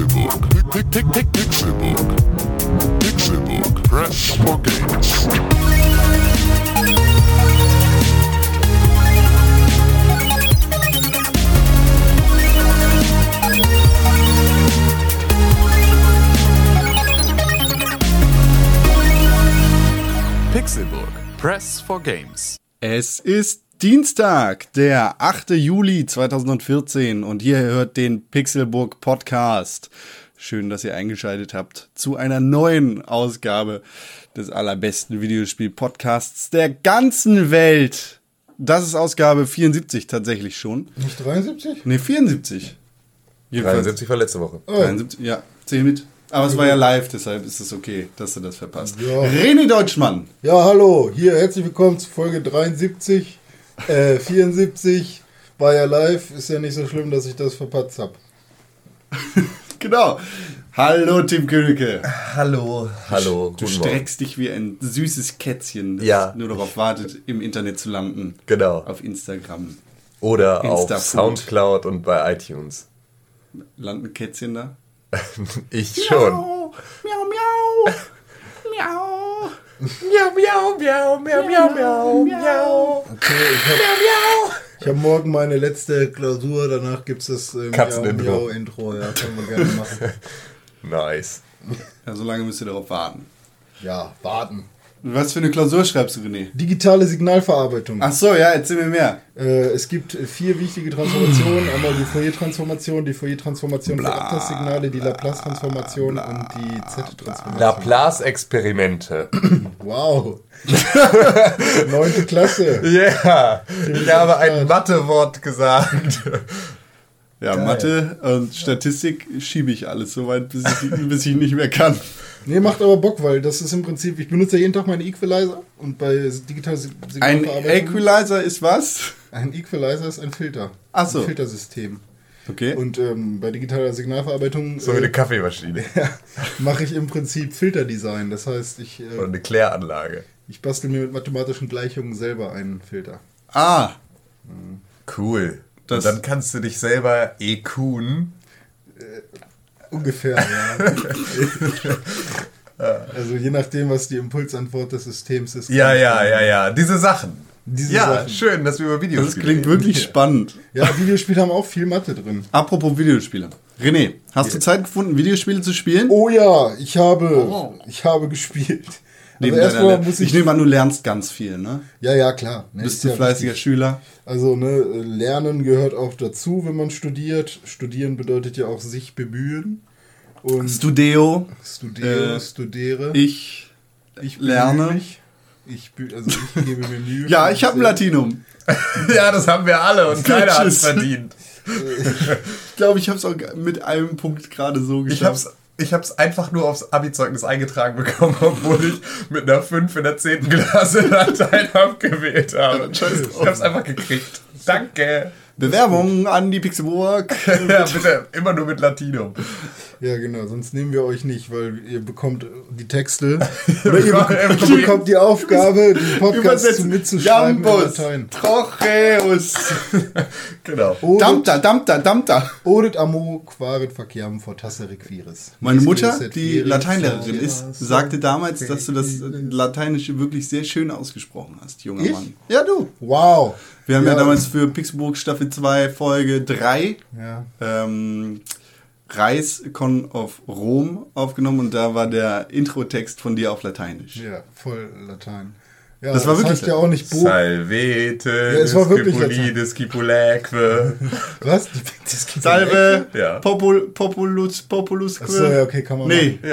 Pixelbook. Pixelbook. Pixelbook. Press for games. Pixelburg. Press for Games. Es ist Dienstag, der 8. Juli 2014 und ihr hört den Pixelburg Podcast. Schön, dass ihr eingeschaltet habt zu einer neuen Ausgabe des allerbesten Videospiel-Podcasts der ganzen Welt. Das ist Ausgabe 74 tatsächlich schon. Nicht 73? Ne, 74. Jedenfalls 73 war letzte Woche. 73, ja, zähl mit. Aber es war ja live, deshalb ist es okay, dass du das verpasst. Ja. René Deutschmann. Ja, hallo, hier, herzlich willkommen zu Folge 73, äh, 74. War ja live, ist ja nicht so schlimm, dass ich das verpatzt habe. Genau. Hallo Tim Königke. Hallo. Hallo. Du guten Morgen. streckst dich wie ein süßes Kätzchen, das Ja. nur darauf wartet, im Internet zu landen. Genau. Auf Instagram. Oder auf Insta-Food. Soundcloud und bei iTunes. Landen Kätzchen da? Ich schon. Miau, miau, miau. Miau, miau, miau, miau, miau, miau, miau. Okay, ich habe ich hab morgen meine letzte Klausur, danach gibt es das äh, Katzenintro. Miau- Miau-Intro. Ja, können wir gerne machen. Nice. Ja, so lange müsst ihr darauf warten. Ja, warten. Was für eine Klausur schreibst du, René? Digitale Signalverarbeitung. Ach so, ja, erzähl mir mehr. Äh, es gibt äh, vier wichtige Transformationen. Einmal die Fourier-Transformation, die Fourier-Transformation für Abtastsignale, die Laplace-Transformation und die Z-Transformation. Laplace-Experimente. Wow. Neunte Klasse. Ja. Ich habe ein Mathewort gesagt. Ja, Mathe und Statistik schiebe ich alles so weit, bis ich, bis ich nicht mehr kann. Nee, macht aber Bock, weil das ist im Prinzip, ich benutze jeden Tag meine Equalizer und bei digitaler Si- Ein Signalverarbeitung. Equalizer ist was? ein Equalizer ist ein Filter. Ach so. Ein Filtersystem. Okay. Und ähm, bei digitaler Signalverarbeitung So wie eine äh, Kaffeemaschine. mache ich im Prinzip Filterdesign. Das heißt, ich, Oder äh, eine Kläranlage. ich bastel mir mit mathematischen Gleichungen selber einen Filter. ah, Cool. Das- und dann kannst du dich selber EQen. Ungefähr, ja. also je nachdem, was die Impulsantwort des Systems ist. Ja, ja, ja, ja. Diese Sachen. Diese ja, Sachen. schön, dass wir über Videos das klingt wirklich spannend. Ja, Videospiele haben auch viel Mathe drin. Apropos Videospiele. René, hast du Zeit gefunden, Videospiele zu spielen? Oh ja, ich habe, Oh. ich habe gespielt. Also Neben deiner erstmal Le- muss ich ich, nehme an, du lernst ganz viel, ne? ja, ja, klar. Ne, Bist ist du ja fleißiger wichtig. Schüler? Also, ne, Lernen gehört auch dazu, wenn man studiert. Studieren bedeutet ja auch sich bemühen. Und Studeo. studiere, äh, studiere. Ich, ich lerne. Mich. Ich, also ich gebe mir Mühe. Ja, ich habe ein Latinum. Ja, das haben wir alle und keiner hat Tschüss. verdient. Ich glaube, ich habe es auch mit einem Punkt gerade so geschafft. Ich hab's, ich hab's einfach nur aufs Abi-Zeugnis eingetragen bekommen, obwohl ich mit einer 5 in der 10. Klasse Latein abgewählt habe. Ich hab's einfach gekriegt. Danke. Bewerbung an die Pixelburg. Ja, bitte, immer nur mit Latinum. Ja, genau, sonst nehmen wir euch nicht, weil ihr bekommt die Texte. Oder ihr, bekommt- bekommt- die Aufgabe, den Podcast zu mitzuschreiben in Jambus. Latein. Trocheus. Genau. Odet, Dampta, dampta, dampta. odet amo quarit faciam fortasse requiris. Meine Mutter, die Lateinlehrerin ist, sagte damals, dass du das Lateinische wirklich sehr schön ausgesprochen hast, junger Ich? Mann. Ja, du. Wow. Wir haben ja, damals für Pixelburg Staffel 2 Folge 3 Ja. ähm, Reiskon of Rom aufgenommen und da war der Intro-Text von dir auf Lateinisch. Ja, voll Latein. Ja, Das war wirklich heißt ja auch nicht Bo. Salvete, es war wirklich Scipulides, Scipuläque. Was? Salve, Ja. Popul, Populus, Populus. Achso, ja, okay, kann man Nee, machen.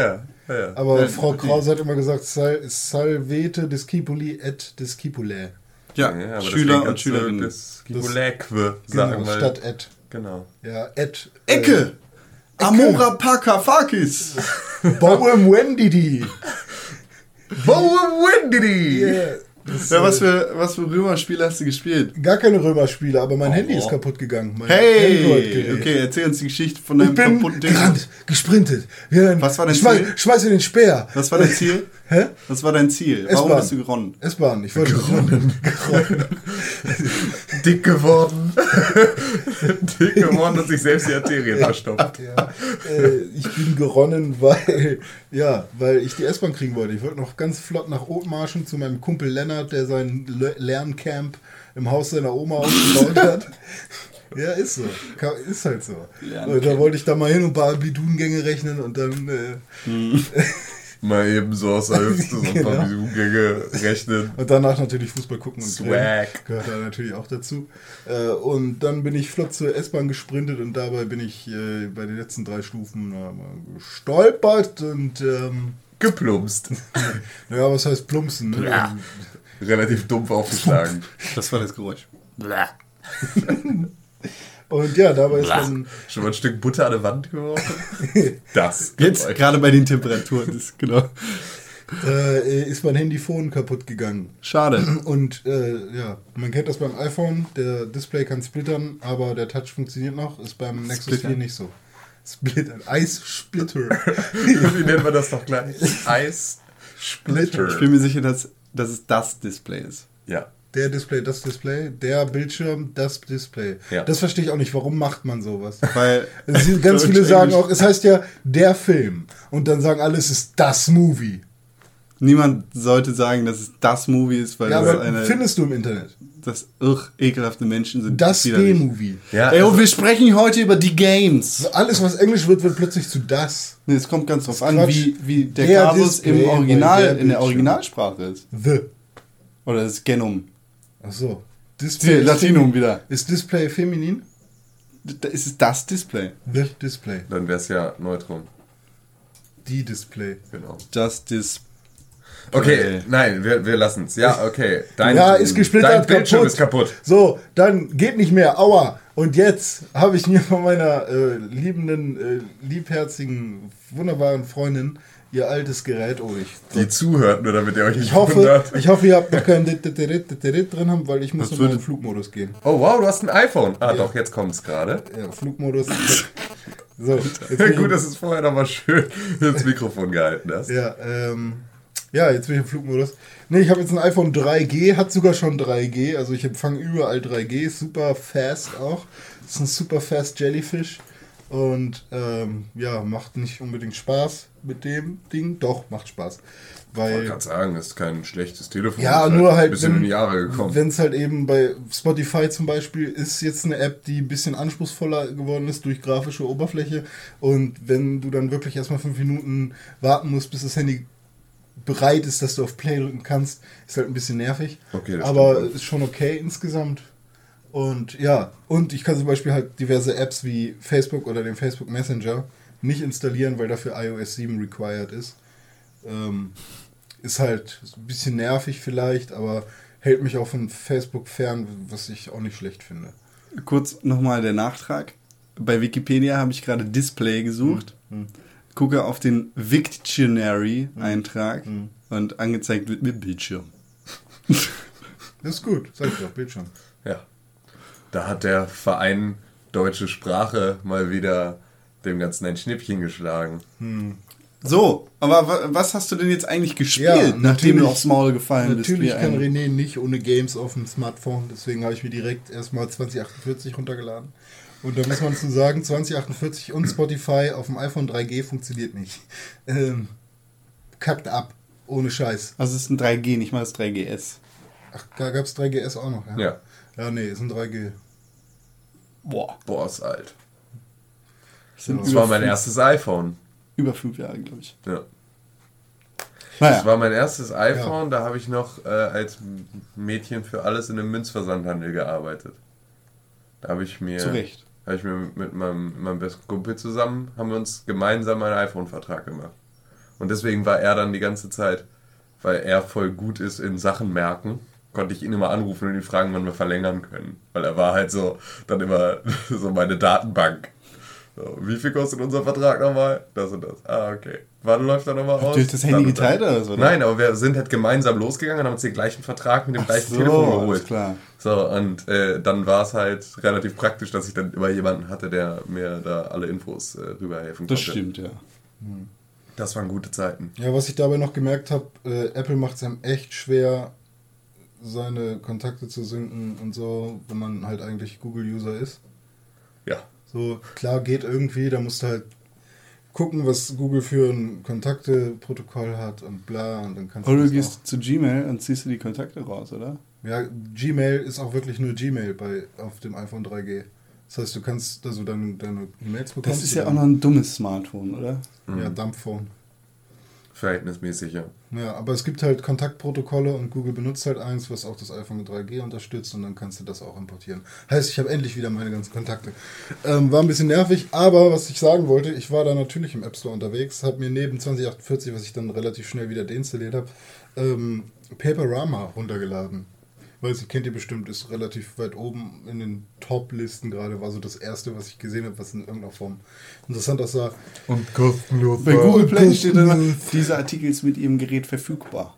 Ja, ja. Aber Ja, Frau okay. Krause hat immer gesagt, Sal Salvete discipuli et discipulae. ja, Ja, aber Schüler und Schülerinnen. Das Scipuläque Genau, sagen wir. statt et. Genau. Ja, et. Ecke! Amora Pakafakis! Bauem Wendidi. Windidi! Yeah. Das, Ja, was für, was für Römerspiele hast du gespielt? Gar keine Römerspiele, aber mein Handy ist kaputt gegangen. Mein Hey! Okay, erzähl uns die Geschichte von Ich deinem bin kaputten Ding. gerannt, gesprintet. Wie ein- Was war dein schmeiß, Ziel? Schmeiße den Speer. Was war dein Ziel? Hä? Was war dein Ziel? Warum bist du geronnen? S-Bahn, ich wollte geronnen. Dick geworden. Dick geworden und sich selbst die Arterien verstopft. Ja, äh, ich bin geronnen, weil, ja, weil ich die S-Bahn kriegen wollte. Ich wollte noch ganz flott nach Othmarschen zu meinem Kumpel Lennart, der sein Le Lerncamp im Haus seiner Oma aufgebaut hat. Ja, ist so. Ist halt so. Lerncamp. Und da wollte ich da mal hin und ein paar Bidungänge rechnen und dann, äh, Mal eben so aus der Hüfte so ein paar Genau. Gänge rechnen. und danach natürlich Fußball gucken und Swag. Gehört da natürlich auch dazu. Äh, und dann bin ich flott zur S-Bahn gesprintet und dabei bin ich äh, bei den letzten drei Stufen gestolpert und, ähm, Geplumpst. naja, was heißt plumpsen? Ne? Ja. Relativ dumpf aufgeschlagen. Das war das Geräusch. Und ja, dabei ist dann, Schon mal ein Stück Butter an die Wand geworfen? Das. Jetzt, gerade bei den Temperaturen, ist genau. äh, ist mein Handyphone kaputt gegangen. Schade. Und äh, ja, man kennt das beim iPhone, der Display kann splittern, aber der Touch funktioniert noch, ist beim Nexus Splittern? 4 nicht so. Splittern, Eissplitter. Wie nennt man das doch gleich? Eis Splitter. Ich bin mir sicher, dass, dass es das Display ist. Ja. Der Display, das Display, der Bildschirm, das Display. Ja. Das verstehe ich auch nicht, warum macht man sowas? Weil ganz viele sagen auch, es heißt ja der Film. Und dann sagen alle, es ist das Movie. niemand sollte sagen, dass es das Movie ist, weil Ja, das aber eine findest du im Internet? das irr ekelhafte Menschen sind. Das. B-Movie. Ja, Ey, also- und wir sprechen heute über die Games. Alles, was Englisch wird, wird plötzlich zu das. Nee, es kommt ganz drauf an, Quatsch. wie, wie der, Der Kasus im Original, der in der. Originalsprache ist. The. Oder das Genum. Ach so. Hier, Display ist Latinum wieder. Ist Display feminin? Da ist es das Display. The Display. Dann wäre es ja Neutron. Die Display. Genau. Das Display. Okay, nein, wir, wir lassen es. Ja, okay. Dein, ja, ist gesplittert, Dein Bildschirm kaputt. ist kaputt. So, dann geht nicht mehr. Aua. Und jetzt habe ich mir von meiner äh, liebenden, äh, liebherzigen, wunderbaren Freundin ihr altes Gerät. Oh, ich, Die zuhört, nur damit ihr euch nicht ich hoffe, wundert. ich hoffe, ihr habt noch keinen drin haben, weil ich muss Das in den Flugmodus gehen. Oh, wow, du hast ein iPhone. Ah, doch, jetzt kommt es gerade. Ja, Flugmodus. so, jetzt Gut, dass du es vorher nochmal schön ins Mikrofon gehalten hast. Ja, ähm, ja, jetzt bin ich im Flugmodus. Ne, ich habe jetzt ein iPhone 3G, hat sogar schon 3G, also ich empfange überall 3G, ist super fast auch. Ist ein super fast Jellyfish und ähm, ja, macht nicht unbedingt Spaß mit dem Ding. Doch, macht Spaß. Ich wollte Weil gerade sagen, ist kein schlechtes Telefon. Ja, ist nur halt, Ein bisschen wenn- in die Jahre gekommen. wenn es halt eben bei Spotify zum Beispiel ist jetzt eine App, die ein bisschen anspruchsvoller geworden ist durch grafische Oberfläche. Und wenn du dann wirklich erstmal fünf Minuten warten musst, bis das Handy bereit ist, dass du auf Play drücken kannst, ist halt ein bisschen nervig. Okay, das Aber stimmt. ist schon okay insgesamt. Und ja, und ich kann zum Beispiel halt diverse Apps wie Facebook oder den Facebook Messenger nicht installieren, weil dafür iOS 7 required ist. Ähm, ist halt ein bisschen nervig vielleicht, aber hält mich auch von Facebook fern, was ich auch nicht schlecht finde. Kurz nochmal der Nachtrag. Bei Wikipedia habe ich gerade Display gesucht. Gucke auf den Victionary-Eintrag und angezeigt wird mit Bildschirm. Das ist gut, sag ich doch, Bildschirm. Ja. Da hat der Verein Deutsche Sprache mal wieder dem Ganzen ein Schnippchen geschlagen. So, aber wa- was hast du denn jetzt eigentlich gespielt, Ja, nachdem natürlich- du aufs Maul gefallen bist? Natürlich kann René nicht ohne Games auf dem Smartphone, deswegen habe ich mir direkt erstmal 2048 runtergeladen. Und da muss man zu sagen, 2048 und Spotify auf dem iPhone 3G funktioniert nicht. Ähm, kackt ab, ohne Scheiß. Also es ist ein 3G, nicht mal das 3GS. Ach, da gab es 3GS auch noch, ja? Ja. Ja, nee, ist ein 3G. Boah. Boah, ist alt. Das sind Das war mein fünf, erstes iPhone. über fünf Jahre, glaube ich. Ja. Naja, Das war mein erstes iPhone, da habe ich noch äh, als Mädchen für alles in einem Münzversandhandel gearbeitet. Da habe ich mir, zu Recht. habe ich mir mit meinem, meinem besten Kumpel zusammen, haben wir uns gemeinsam einen iPhone-Vertrag gemacht. Und deswegen war er dann die ganze Zeit, weil er voll gut ist in Sachen merken, konnte ich ihn immer anrufen und ihn fragen, wann wir verlängern können. Weil er war halt so, dann immer so meine Datenbank. So, wie viel kostet unser Vertrag nochmal? Das und das. Ah, okay. Wann läuft er nochmal aus? euch das Handy geteilt oder so, oder? Nein, aber wir sind halt gemeinsam losgegangen und haben uns den gleichen Vertrag mit dem gleichen so, Telefon alles geholt. klar. So, und äh, dann war es halt relativ praktisch, dass ich dann immer jemanden hatte, der mir da alle Infos äh, rüberhelfen konnte. Das stimmt, ja. Das waren gute Zeiten. Ja, was ich dabei noch gemerkt habe, äh, Apple macht es einem echt schwer, seine Kontakte zu synken und so, wenn man halt eigentlich Google-User ist. Ja. So, klar, geht irgendwie, da musst du halt gucken, was Google für ein Kontakteprotokoll hat und bla und dann kannst Oder du das gehst zu Gmail und ziehst du die Kontakte raus, oder? Ja, Gmail ist auch wirklich nur Gmail bei, auf dem iPhone 3G. Das heißt, du kannst also deine, deine E-Mails bekommst. Das ist du ja auch noch ein dummes Smartphone, oder? Ja, Dumpphone. Verhältnismäßig, ja. Ja, aber es gibt halt Kontaktprotokolle und Google benutzt halt eins, was auch das iPhone mit 3G unterstützt und dann kannst du das auch importieren. Heißt, ich habe endlich wieder meine ganzen Kontakte. Ähm, war ein bisschen nervig, aber was ich sagen wollte, ich war da natürlich im App Store unterwegs, habe mir neben 2048, was ich dann relativ schnell wieder deinstalliert habe, ähm, Paperama runtergeladen. Weiß ich, kennt ihr bestimmt, ist relativ weit oben in den Top-Listen gerade, war so das erste, was ich gesehen habe, was in irgendeiner Form interessant aussah. Und kostenlos. Bei Google Play steht dann, Mhm. dieser Artikel ist mit Ihrem Gerät verfügbar.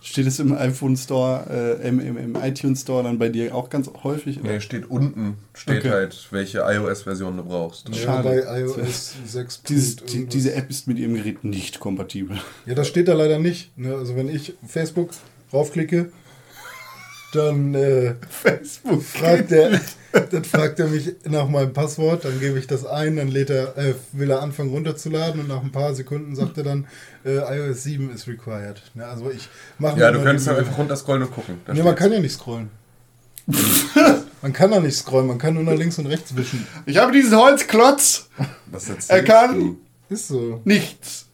Steht es im iPhone Store, äh, im, im, im iTunes Store dann bei dir auch ganz häufig? oder? Nee, steht unten, steht Okay. halt, welche iOS-Version du brauchst. Ja, Schade. bei iOS 6. Dieses, die, diese App ist mit Ihrem Gerät nicht kompatibel. Ja, das steht da leider nicht. Ne? Also wenn ich Facebook raufklicke, dann äh, Facebook. fragt er, dann fragt er mich nach meinem Passwort, dann gebe ich das ein, dann lädt er, äh, will er anfangen runterzuladen und nach ein paar Sekunden sagt er dann, äh, iOS 7 ist required. Ne? Also ich mache Ja, du könntest die halt einfach runterscrollen und gucken. Nee, man kann ja nicht scrollen. man kann da nicht scrollen, man kann nur nach links und rechts wischen. Ich habe diesen Holzklotz. Was Er kann- du? Ist so. Nichts.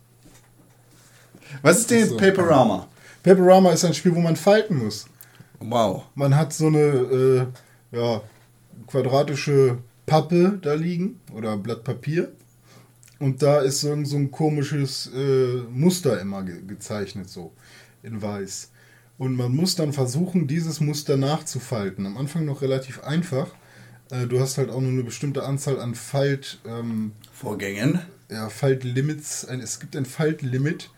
Was ist denn jetzt so. Paperama? Paperama ist ein Spiel, wo man falten muss. Wow. Man hat so eine äh, ja, quadratische Pappe da liegen oder Blatt Papier. Und da ist so ein, so ein komisches äh, Muster immer ge gezeichnet, so in weiß. Und man muss dann versuchen, dieses Muster nachzufalten. Am Anfang noch relativ einfach. Äh, du hast halt auch nur eine bestimmte Anzahl an Falt, ähm, Vorgängen. ja, Faltlimits. Ein, es gibt ein Faltlimit.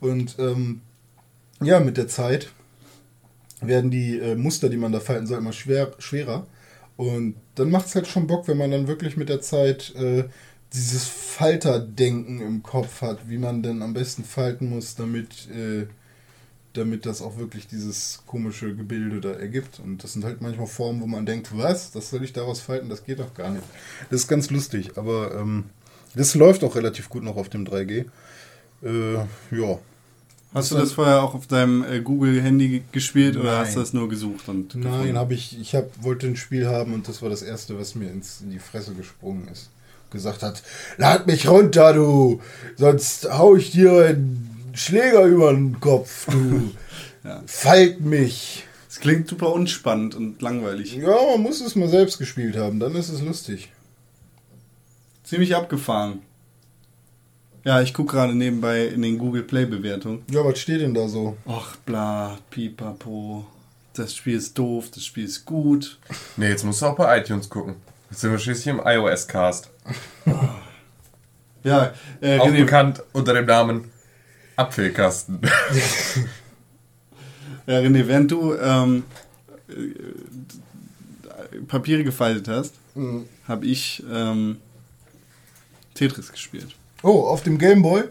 Und ähm, ja, mit der Zeit werden die äh, Muster, die man da falten soll, immer schwer, schwerer. Und dann macht es halt schon Bock, wenn man dann wirklich mit der Zeit äh, dieses Falterdenken im Kopf hat, wie man denn am besten falten muss, damit, äh, damit das auch wirklich dieses komische Gebilde da ergibt. Und das sind halt manchmal Formen, wo man denkt, was, das soll ich daraus falten, das geht doch gar nicht. Das ist ganz lustig, aber ähm, das läuft auch relativ gut noch auf dem 3G. Äh, ja. Hast du das vorher auch auf deinem äh, Google-Handy ge- gespielt oder Nein. hast du das nur gesucht? Und Nein, habe ich, ich hab, wollte ein Spiel haben und das war das erste, was mir ins, in die Fresse gesprungen ist. Gesagt hat, lad mich runter, du, sonst hau ich dir einen Schläger über den Kopf, du. Ja. Falt mich. Es klingt super unspannend und langweilig. Ja, man muss es mal selbst gespielt haben, dann ist es lustig. Ziemlich abgefahren. Ja, ich gucke gerade nebenbei in den Google Play-Bewertungen. Ja, was steht denn da so? Och, bla, pipapo. Das Spiel ist doof, das Spiel ist gut. Nee, jetzt musst du auch bei iTunes gucken. Jetzt sind wir schließlich im iOS-Cast. Ja, äh, Auch René, bekannt unter dem Namen Apfelkasten. ja, René, während du ähm, äh, Papiere gefaltet hast, Mhm. habe ich ähm, Tetris gespielt. Oh, auf dem Gameboy?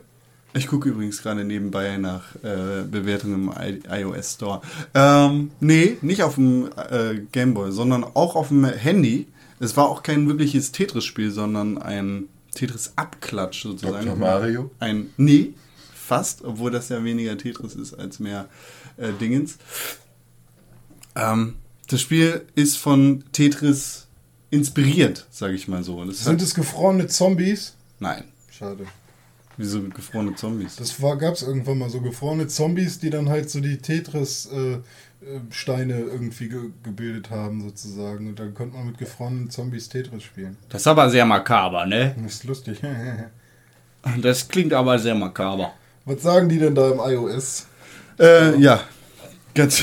Ich gucke übrigens gerade nebenbei nach äh, Bewertungen im iOS Store. Ähm, nee, nicht auf dem äh, Gameboy, sondern auch auf dem Handy. Es war auch kein wirkliches Tetris-Spiel, sondern ein Tetris-Abklatsch sozusagen. Dr. Mario? Ein, nee, fast, obwohl das ja weniger Tetris ist als mehr äh, Dingens. Ähm, das Spiel ist von Tetris inspiriert, sage ich mal so. Das Sind hat, es gefrorene Zombies? nein, Schade. wieso gefrorene Zombies? Das gab es irgendwann mal so gefrorene Zombies, die dann halt so die Tetris-Steine irgendwie ge gebildet haben, sozusagen. Und dann konnte man mit gefrorenen Zombies Tetris spielen. Das ist aber sehr makaber, ne? Das ist lustig. Das klingt aber sehr makaber. Was sagen die denn da im iOS? Äh, ja, ganz,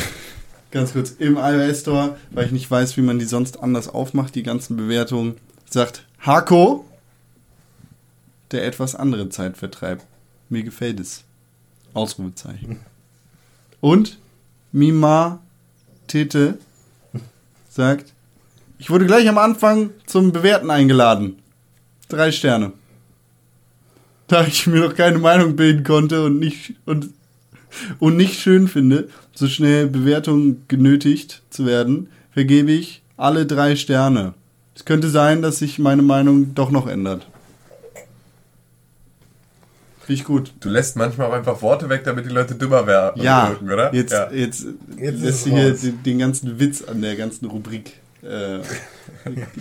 ganz kurz. Im iOS Store, weil ich nicht weiß, wie man die sonst anders aufmacht, die ganzen Bewertungen, sagt Hako, der etwas andere Zeit vertreibt. Mir gefällt es. Ausrufezeichen. Und Mima Tete sagt, ich wurde gleich am Anfang zum Bewerten eingeladen. Drei Sterne. da ich mir noch keine Meinung bilden konnte und nicht, und, und nicht schön finde, so schnell Bewertungen genötigt zu werden, vergebe ich alle drei Sterne. Es könnte sein, dass sich meine Meinung doch noch ändert. Finde ich gut. Du lässt manchmal auch einfach Worte weg, damit die Leute dümmer werden, Ja, wirken, oder? jetzt, ja. jetzt, Jetzt ist lässt sie hier den, den ganzen Witz an der ganzen Rubrik. Äh,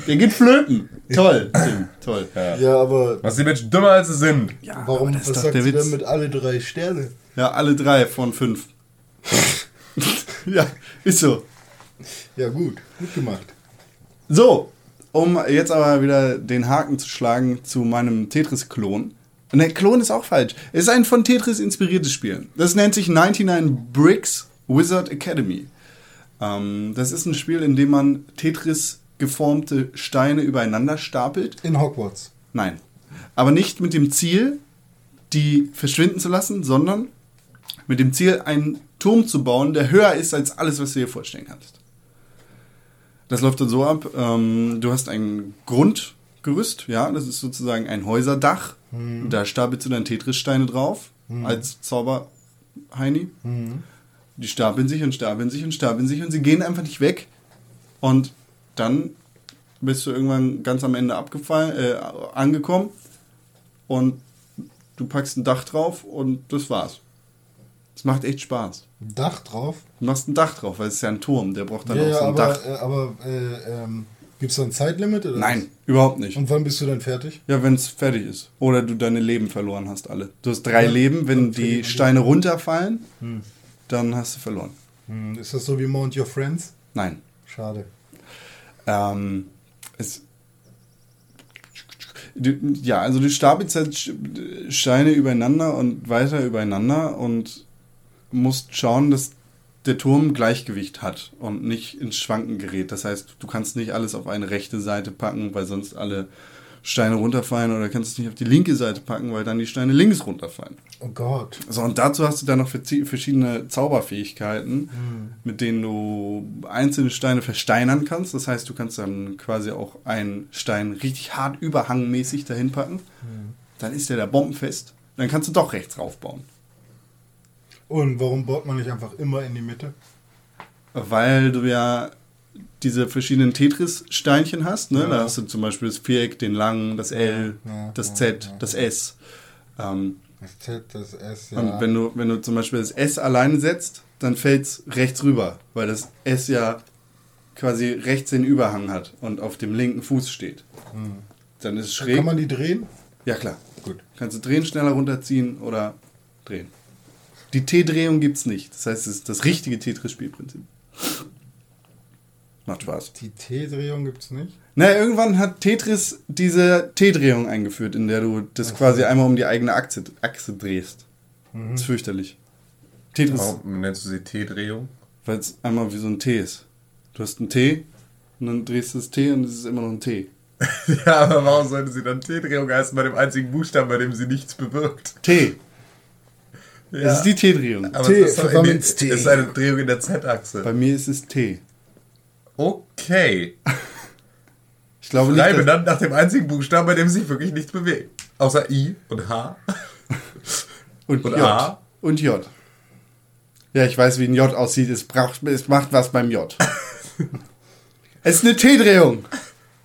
der geht flöten. Toll, Tim, toll. Ja, aber Was die Menschen dümmer als sie sind. warum, das ist was sagt der Witz. denn mit alle drei Sterne? Ja, alle drei von fünf. ja, ist so. Ja, gut, gut gemacht. So, um jetzt aber wieder den Haken zu schlagen zu meinem Tetris-Klon. Ne, Klon ist auch falsch. Es ist ein von Tetris inspiriertes Spiel. Das nennt sich 99 Bricks Wizard Academy. Ähm, das ist ein Spiel, in dem man Tetris geformte Steine übereinander stapelt. In Hogwarts. Nein. Aber nicht mit dem Ziel, die verschwinden zu lassen, sondern mit dem Ziel, einen Turm zu bauen, der höher ist als alles, was du dir vorstellen kannst. Das läuft dann so ab, ähm, du hast ein Grundgerüst, ja, das ist sozusagen ein Häuserdach. Da stapelst du dann Tetris-Steine drauf, als Zauberheini. Die stapeln sich und stapeln sich und stapeln sich und sie gehen einfach nicht weg. Und dann bist du irgendwann ganz am Ende abgefallen, äh, angekommen und du packst ein Dach drauf und das war's. Es macht echt Spaß. Ein Dach drauf. Du machst ein Dach drauf, weil es ist ja ein Turm, der braucht dann Ja, auch ja, so ein aber, Dach. äh, aber äh, ähm, gibt es da ein Zeitlimit? Oder Nein, überhaupt nicht. Und wann bist du dann fertig? Ja, wenn es fertig ist. Oder du deine Leben verloren hast, alle. Du hast drei Ja, Leben, wenn die man Steine runterfallen, dann hast du verloren. Hm, ist das so wie Mount Your Friends? Nein. Schade. Ähm, es, ja, also du stapelst halt Steine übereinander und weiter übereinander und musst schauen, dass der Turm Gleichgewicht hat und nicht ins Schwanken gerät. Das heißt, du kannst nicht alles auf eine rechte Seite packen, weil sonst alle Steine runterfallen oder kannst es nicht auf die linke Seite packen, weil dann die Steine links runterfallen. Oh Gott. So, und dazu hast du dann noch verschiedene Zauberfähigkeiten, mit denen du einzelne Steine versteinern kannst. Das heißt, du kannst dann quasi auch einen Stein richtig hart überhangmäßig dahin packen. Dann ist der da bombenfest. Dann kannst du doch rechts raufbauen. Und warum baut man nicht einfach immer in die Mitte? Weil du ja diese verschiedenen Tetris-Steinchen hast. Ne? Ja. Da hast du zum Beispiel das Viereck, den langen, das L, Ja, das Z, das S. Ähm, Das Z, das S, ja. Und wenn du, wenn du zum Beispiel das S alleine setzt, dann fällt es rechts rüber, weil das S ja quasi rechts den Überhang hat und auf dem linken Fuß steht. Dann ist es schräg. Kann man die drehen? ja, klar. Gut. Kannst du drehen, schneller runterziehen oder drehen. Die T-Drehung gibt es nicht. Das heißt, es ist das richtige Tetris-Spielprinzip. Macht Spaß. Die T-Drehung gibt es nicht. Na, irgendwann hat Tetris diese T-Drehung eingeführt, in der du das quasi einmal um die eigene Achse, Achse drehst. Das ist fürchterlich. Tetris. Warum nennst du sie T-Drehung? Weil es einmal wie so ein T ist. Du hast ein T und dann drehst du das T und es ist immer noch ein T. Ja, aber warum sollte sie dann T-Drehung heißen bei dem einzigen Buchstaben, bei dem sie nichts bewirkt? T. Ja. Das ist die T-Drehung. aber T, es ist, die, Versammlungs- es T. ist eine Drehung in der Z-Achse. Bei mir ist es T. Okay. Ich glaube nicht, dass, benannt nach dem einzigen Buchstaben, bei dem sich wirklich nichts bewegt. Außer I und H. und, und J. A. Und J. Ja, ich weiß, wie ein J aussieht. Es, braucht, es macht was beim J. es ist eine T-Drehung.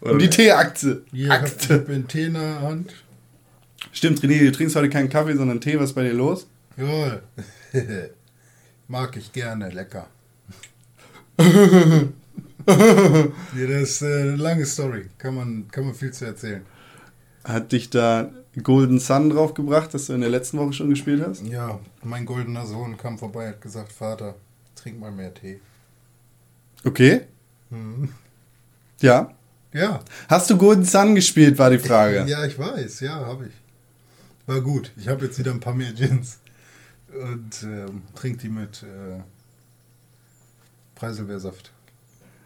Um die T-Achse. Ich ich Akte. hab einen Tee in der Hand. Stimmt, René, du trinkst heute keinen Kaffee, sondern Tee. Was ist bei dir los? Jawohl. Mag ich gerne, lecker. ja, das ist eine lange Story. Kann man, kann man viel zu erzählen. Hat dich da Golden Sun draufgebracht, das du in der letzten Woche schon gespielt hast? Ja, mein goldener Sohn kam vorbei, hat gesagt, Vater, trink mal mehr Tee. Okay. Ja. Ja, Hast du Golden Sun gespielt, war die Frage. ja, ich weiß, ja, habe ich. War gut. Ich habe jetzt wieder ein paar mehr Gins und ähm, trink die mit äh, Preiselbeersaft.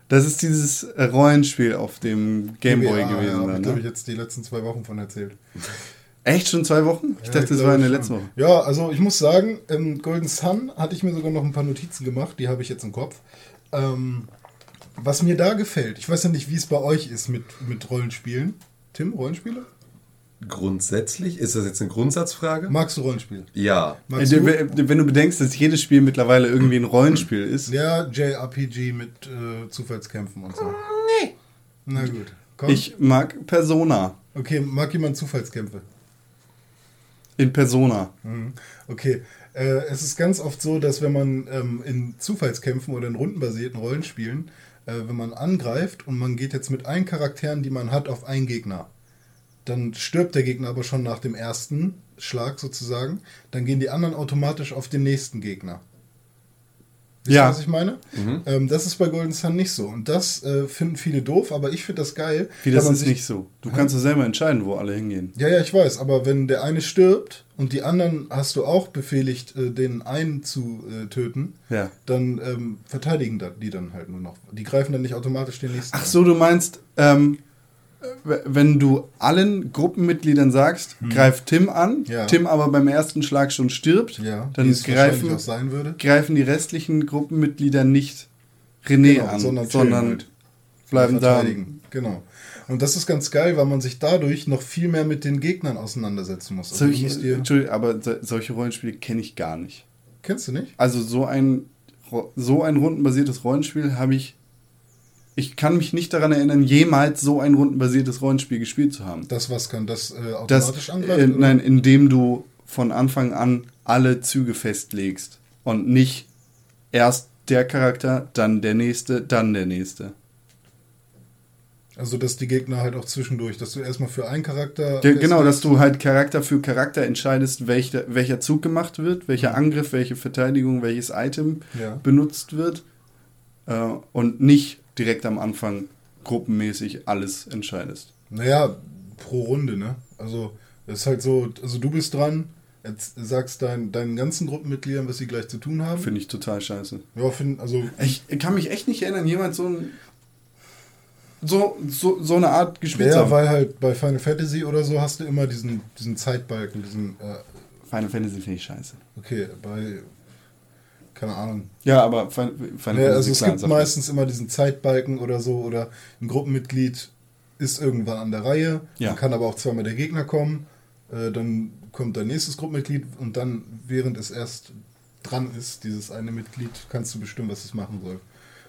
Das ist dieses äh, Rollenspiel auf dem Gameboy GBA, gewesen. Ja, habe ich, ne? ich, jetzt die letzten zwei Wochen von erzählt. Echt schon zwei Wochen? Ich Ja, dachte, das war in der letzten Woche. Ja, also ich muss sagen, ähm, Golden Sun hatte ich mir sogar noch ein paar Notizen gemacht, die habe ich jetzt im Kopf. Ähm, was mir da gefällt, ich weiß ja nicht, wie es bei euch ist mit, mit Rollenspielen. Tim, Rollenspiele? Grundsätzlich, ist das jetzt eine Grundsatzfrage? Magst du Rollenspiel? Ja. Magst Äh, du? wenn wenn du bedenkst, dass jedes Spiel mittlerweile irgendwie ein Rollenspiel ist. Ja, JRPG mit äh, Zufallskämpfen und so. Nee. Na gut. Komm. Ich mag Persona. Okay, mag jemand Zufallskämpfe? In Persona. Mhm. Okay. Äh, es ist ganz oft so, dass wenn man ähm, in Zufallskämpfen oder in rundenbasierten Rollenspielen, äh, wenn man angreift und man geht jetzt mit allen Charakteren, die man hat, auf einen Gegner, dann stirbt der Gegner aber schon nach dem ersten Schlag sozusagen. Dann gehen die anderen automatisch auf den nächsten Gegner. Wisst Ja. was ich meine? Ähm, das ist bei Golden Sun nicht so. Und das äh, finden viele doof, aber ich finde das geil. Wie das ist nicht so. Du kannst ja selber entscheiden, wo alle hingehen. ja, ja, ich weiß, aber wenn der eine stirbt und die anderen hast du auch befehligt, äh, den einen zu äh, töten, Ja. dann ähm, verteidigen die dann halt nur noch. Die greifen dann nicht automatisch den nächsten. Ach so, du meinst, ähm, wenn du allen Gruppenmitgliedern sagst, greif Tim an, Hm. Ja. Tim aber beim ersten Schlag schon stirbt, Ja, dann greifen, auch sein würde. greifen die restlichen Gruppenmitglieder nicht René Genau, an, sondern sondern, halt. bleiben da. Genau. Und das ist ganz geil, weil man sich dadurch noch viel mehr mit den Gegnern auseinandersetzen muss. Also Solche, Entschuldigung, aber so- solche Rollenspiele kenne ich gar nicht. kennst du nicht? Also so ein so ein rundenbasiertes Rollenspiel habe ich. Ich kann mich nicht daran erinnern, jemals so ein rundenbasiertes Rollenspiel gespielt zu haben. Das was kann das äh, Das, automatisch angreift? äh, oder? nein, indem du von Anfang an alle Züge festlegst und nicht erst der Charakter, dann der nächste, dann der nächste. Also dass die Gegner halt auch zwischendurch, dass du erstmal für einen Charakter. Ja, genau, dass du halt Charakter für Charakter entscheidest, welcher, welcher Zug gemacht wird, welcher Angriff, welche Verteidigung, welches Item Ja. benutzt wird äh, und nicht direkt am Anfang gruppenmäßig alles entscheidest. Naja, pro Runde, ne? Also, es ist halt so, also du bist dran, jetzt sagst dein, deinen ganzen Gruppenmitgliedern, was sie gleich zu tun haben. Finde ich total scheiße. ja, find, also, Ich kann mich echt nicht erinnern, jemand so ein so, so, so eine Art gespielt ja, weil halt bei Final Fantasy oder so hast du immer diesen, diesen Zeitbalken, diesen, äh, Final Fantasy finde ich scheiße. okay, bei, keine Ahnung. Ja, aber Final, Ja, Fantasy also es gibt meistens immer diesen Zeitbalken oder so, oder ein Gruppenmitglied ist irgendwann an der Reihe, Ja. dann kann aber auch zweimal der Gegner kommen, äh, dann kommt dein nächstes Gruppenmitglied und dann, während es erst dran ist, dieses eine Mitglied, kannst du bestimmen, was es machen soll.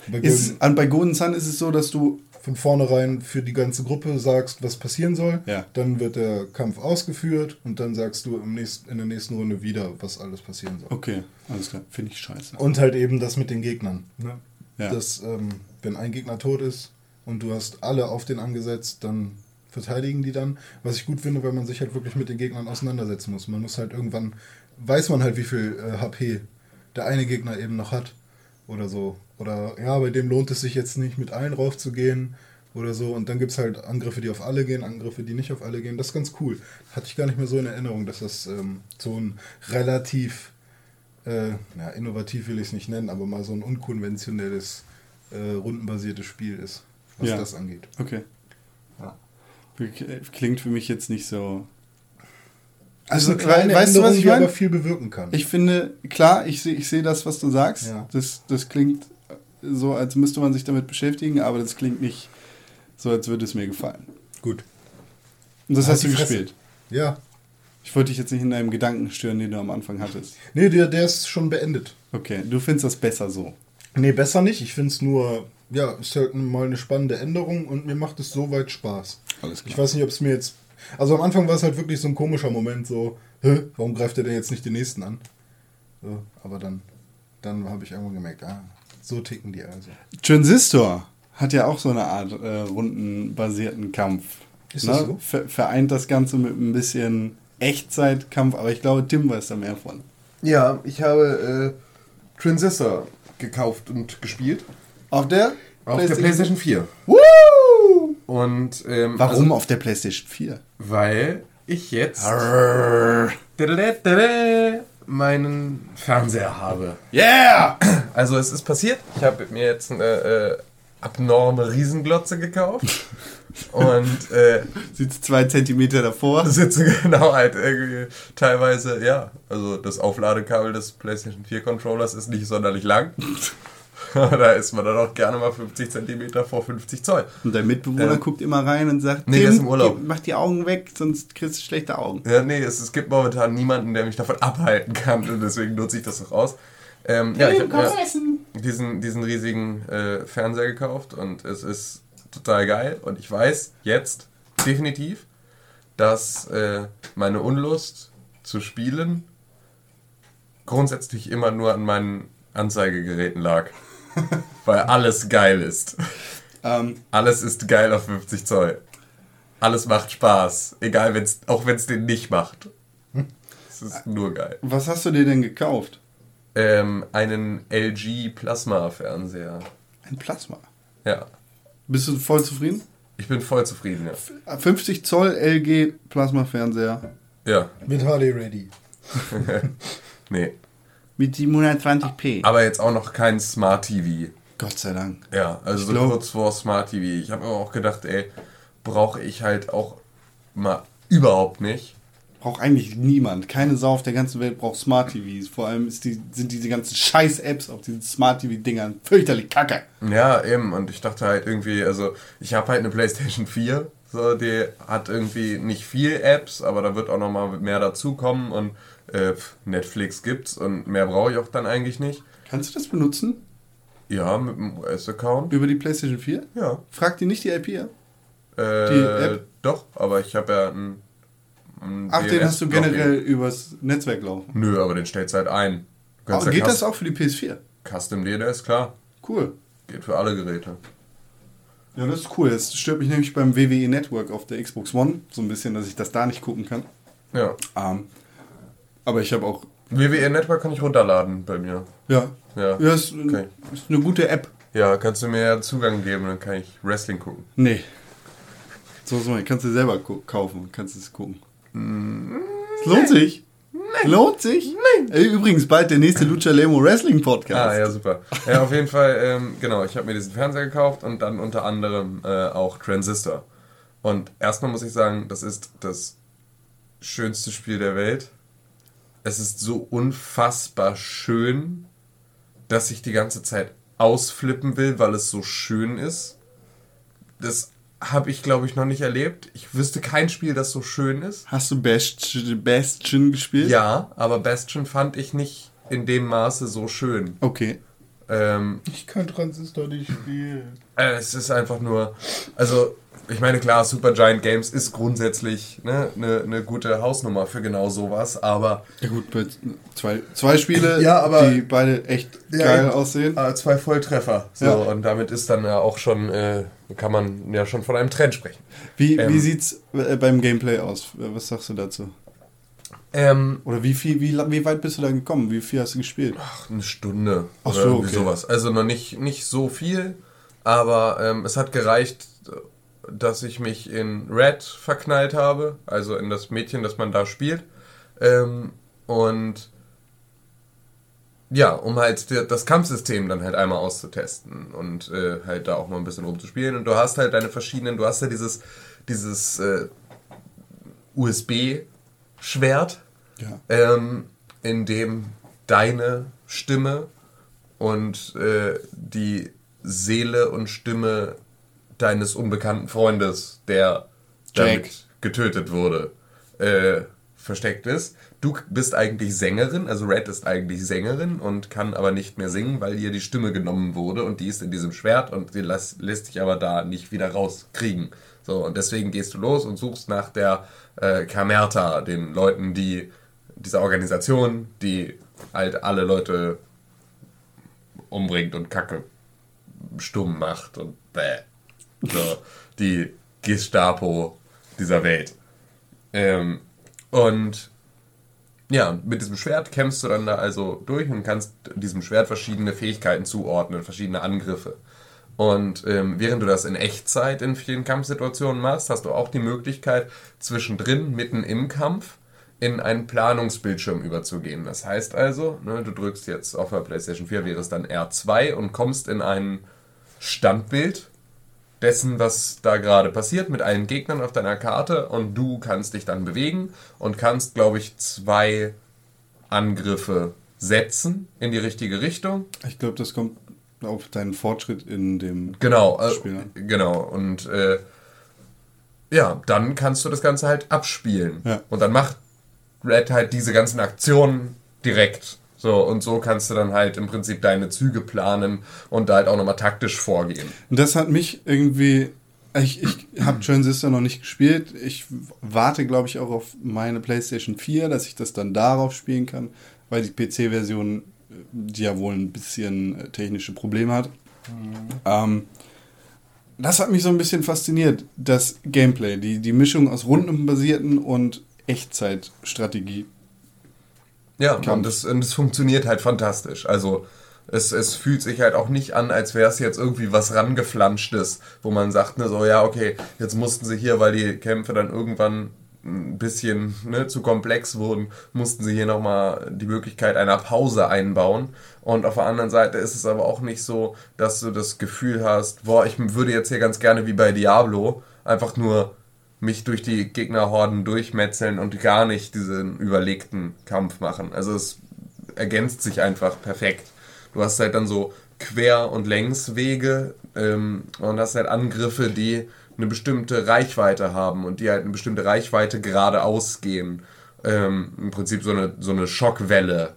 Bei mal. Ist, Golden, an, bei Golden Sun ist es so, dass du von vornherein für die ganze Gruppe sagst, was passieren soll, Ja. dann wird der Kampf ausgeführt und dann sagst du im nächsten, in der nächsten Runde wieder, was alles passieren soll. Okay, alles klar, finde ich scheiße. Und halt eben das mit den Gegnern. Ne? Ja. Dass, ähm, wenn ein Gegner tot ist und du hast alle auf den angesetzt, dann verteidigen die dann. Was ich gut finde, weil man sich halt wirklich mit den Gegnern auseinandersetzen muss. Man muss halt irgendwann, weiß man halt, wie viel äh, HP der eine Gegner eben noch hat. Oder so. Oder ja, bei dem lohnt es sich jetzt nicht, mit allen raufzugehen. Oder so. Und dann gibt es halt Angriffe, die auf alle gehen, Angriffe, die nicht auf alle gehen. Das ist ganz cool. Hatte ich gar nicht mehr so in Erinnerung, dass das ähm, so ein relativ äh, ja, innovativ will ich es nicht nennen, aber mal so ein unkonventionelles, äh, rundenbasiertes Spiel ist, was Ja. das angeht. Okay. Ja. Klingt für mich jetzt nicht so. Also kleine weißt du, was ich meine? aber viel bewirken kann. Ich finde, klar, ich sehe ich seh das, was du sagst. Ja. Das, das klingt so, als müsste man sich damit beschäftigen, aber das klingt nicht so, als würde es mir gefallen. Gut. Und das Halt hast du gespielt. Ja. Ich wollte dich jetzt nicht in deinem Gedanken stören, den du am Anfang hattest. Nee, der, der ist schon beendet. Okay, du findest das besser so. Nee, besser nicht. Ich finde es nur, ja, ist halt mal eine spannende Änderung und mir macht es soweit Spaß. Alles Ich weiß nicht, ob es mir jetzt. Also am Anfang war es halt wirklich so ein komischer Moment, so, Hä, warum greift er denn jetzt nicht den nächsten an? So, aber dann, dann habe ich irgendwann gemerkt, ah, so ticken die also. Transistor hat ja auch so eine Art äh, rundenbasierten Kampf. Ne? Ist das so? Ver vereint das Ganze mit ein bisschen Echtzeitkampf, aber ich glaube, Tim weiß da mehr von. Ja, ich habe äh, Transistor gekauft und gespielt. Auf der? Auf der PlayStation 4. Woo! Und ähm, Warum Also, auf der PlayStation 4? weil ich jetzt meinen Fernseher habe. Yeah! Also es ist passiert. Ich habe mir jetzt eine äh, abnorme Riesenglotze gekauft. und äh, Sitzt zwei Zentimeter davor. sitze genau halt irgendwie teilweise, ja, also das Aufladekabel des PlayStation 4 Controllers ist nicht sonderlich lang. da ist man dann auch gerne mal 50 Zentimeter vor 50 Zoll. Und dein Mitbewohner Ja. guckt immer rein und sagt, Nee, der ist im Urlaub. geh- mach die Augen weg, sonst kriegst du schlechte Augen. Ja, nee, es, es gibt momentan niemanden, der mich davon abhalten kann und deswegen nutze ich das auch aus. Ähm, ja, ich habe mir diesen, diesen riesigen äh, Fernseher gekauft und es ist total geil und ich weiß jetzt definitiv, dass äh, meine Unlust zu spielen grundsätzlich immer nur an meinen Anzeigegeräten lag. Weil alles geil ist. Ähm, Alles ist geil auf 50 Zoll. Alles macht Spaß. Egal, wenn's, auch wenn es den nicht macht. Es ist nur geil. was hast du dir denn gekauft? Ähm, einen LG Plasma-Fernseher. Ein Plasma. Ja. Bist du voll zufrieden? Ich bin voll zufrieden, ja. 50 Zoll LG Plasma-Fernseher Ja. Mit HD Ready. Nee. Mit 720p. Aber jetzt auch noch kein Smart TV. Gott sei Dank. Ja, also Ich so glaub- kurz vor Smart TV. Ich habe aber auch gedacht, ey, brauche ich halt auch mal überhaupt nicht. Braucht eigentlich niemand. Keine Sau auf der ganzen Welt braucht Smart TVs. Vor allem die, sind diese ganzen Scheiß-Apps auf diesen Smart TV-Dingern fürchterlich kacke. Ja, eben. Und ich dachte halt irgendwie, also ich habe halt eine PlayStation 4. So, die hat irgendwie nicht viel Apps, aber da wird auch noch mal mehr dazukommen und äh, Netflix gibt's und mehr brauche ich auch dann eigentlich nicht. Kannst du das benutzen? Ja, mit dem US-Account. Über die PlayStation 4? Ja. Frag die nicht die IP ab. Äh, Die App? Doch, aber ich habe ja einen. einen Ach, den hast du generell übers Netzwerk laufen. Nö, aber den stellst du halt ein. Kannst ja geht das auch für die PS4? Custom DNS, klar. Cool. Geht für alle Geräte. Ja, das ist cool. Das stört mich nämlich beim WWE Network auf der Xbox One so ein bisschen, dass ich das da nicht gucken kann. Ja. Ähm, aber ich habe auch. WWE Network kann ich runterladen bei mir. Ja. Ja. Ja, ist, Okay. ist eine gute App. Ja, kannst du mir ja Zugang geben, dann kann ich Wrestling gucken. Nee. So mal, kannst du selber kaufen, kannst es gucken. Es lohnt sich. Lohnt sich? Ey, Übrigens, bald der nächste Lucha Lemo Wrestling Podcast. Ah, ja, super. Ja, auf jeden Fall, ähm, genau, ich habe mir diesen Fernseher gekauft und dann unter anderem äh, auch Transistor. Und erstmal muss ich sagen, das ist das schönste Spiel der Welt. Es ist so unfassbar schön, dass ich die ganze Zeit ausflippen will, weil es so schön ist. Das habe ich, glaube ich, noch nicht erlebt. Ich wüsste kein Spiel, das so schön ist. Hast du Bastion, Bastion gespielt? Ja, aber Bastion fand ich nicht in dem Maße so schön. Okay. Ähm, Ich kann Transistor nicht spielen. Äh, Es ist einfach nur, also ich meine klar, Supergiant Games ist grundsätzlich eine ne, ne gute Hausnummer für genau sowas, aber Ja gut, zwei, zwei Spiele, Ja, aber- die beide echt Ja, geil aussehen. äh, zwei Volltreffer. So, Ja. und damit ist dann ja auch schon, äh, kann man ja schon von einem Trend sprechen. Wie, ähm, wie sieht's äh, beim Gameplay aus? Was sagst du dazu? Ähm, Oder wie viel, wie, wie weit bist du da gekommen? Wie viel hast du gespielt? ach, eine Stunde Ach oder so, irgendwie okay. sowas. Also noch nicht, nicht so viel, aber ähm, es hat gereicht, dass ich mich in Red verknallt habe, also in das Mädchen, das man da spielt. Ähm, und ja, um halt das Kampfsystem dann halt einmal auszutesten und äh, halt da auch mal ein bisschen rumzuspielen. Und du hast halt deine verschiedenen, du hast ja dieses, dieses äh, USB-Schwert, Ja. ähm, in dem deine Stimme und äh, die Seele und Stimme deines unbekannten Freundes, der Jack. damit getötet wurde, äh, versteckt ist. Du bist eigentlich Sängerin, also Red ist eigentlich Sängerin und kann aber nicht mehr singen, weil ihr die Stimme genommen wurde und die ist in diesem Schwert und die lässt, lässt sich aber da nicht wieder rauskriegen. So, und deswegen gehst du los und suchst nach der äh, Kamerta, den Leuten, die dieser Organisation, die halt alle Leute umbringt und Kacke stumm macht und bäh. So, die Gestapo dieser Welt. Ähm, und ja, mit diesem Schwert kämpfst du dann da also durch und kannst diesem Schwert verschiedene Fähigkeiten zuordnen, verschiedene Angriffe. Und ähm, während du das in Echtzeit in vielen Kampfsituationen machst, hast du auch die Möglichkeit, zwischendrin, mitten im Kampf, in einen Planungsbildschirm überzugehen. Das heißt also, ne, du drückst jetzt auf der PlayStation 4 wäre es dann R2 und kommst in ein Standbild dessen, was da gerade passiert, mit allen Gegnern auf deiner Karte und du kannst dich dann bewegen und kannst, glaube ich, zwei Angriffe setzen in die richtige Richtung. Ich glaube, das kommt auf deinen Fortschritt in dem Genau, äh, Spiel. ne? genau. Und äh, ja, dann kannst du das Ganze halt abspielen. Ja. Und dann macht Red halt diese ganzen Aktionen direkt. So, und so kannst du dann halt im Prinzip deine Züge planen und da halt auch nochmal taktisch vorgehen. Und das hat mich irgendwie. Ich, ich habe Transistor noch nicht gespielt. Ich warte, glaube ich, auch auf meine PlayStation 4, dass ich das dann darauf spielen kann, weil die PC-Version äh, die ja wohl ein bisschen äh, technische Probleme hat. Ähm, das hat mich so ein bisschen fasziniert, das Gameplay, die, die Mischung aus rundenbasierten und Echtzeitstrategie. Ja, und das, und das funktioniert halt fantastisch. Also es, es fühlt sich halt auch nicht an, als wäre es jetzt irgendwie was rangeflanschtes, wo man sagt, ne, so, ja, okay, jetzt mussten sie hier, weil die Kämpfe dann irgendwann ein bisschen ne, zu komplex wurden, mussten sie hier nochmal die Möglichkeit einer Pause einbauen. Und auf der anderen Seite ist es aber auch nicht so, dass du das Gefühl hast, boah, ich würde jetzt hier ganz gerne wie bei Diablo einfach nur mich durch die Gegnerhorden durchmetzeln und gar nicht diesen überlegten Kampf machen. Also es ergänzt sich einfach perfekt. Du hast halt dann so Quer- und Längswege ähm, und hast halt Angriffe, die eine bestimmte Reichweite haben und die halt eine bestimmte Reichweite geradeaus gehen. Ähm, Im Prinzip so eine, so eine Schockwelle,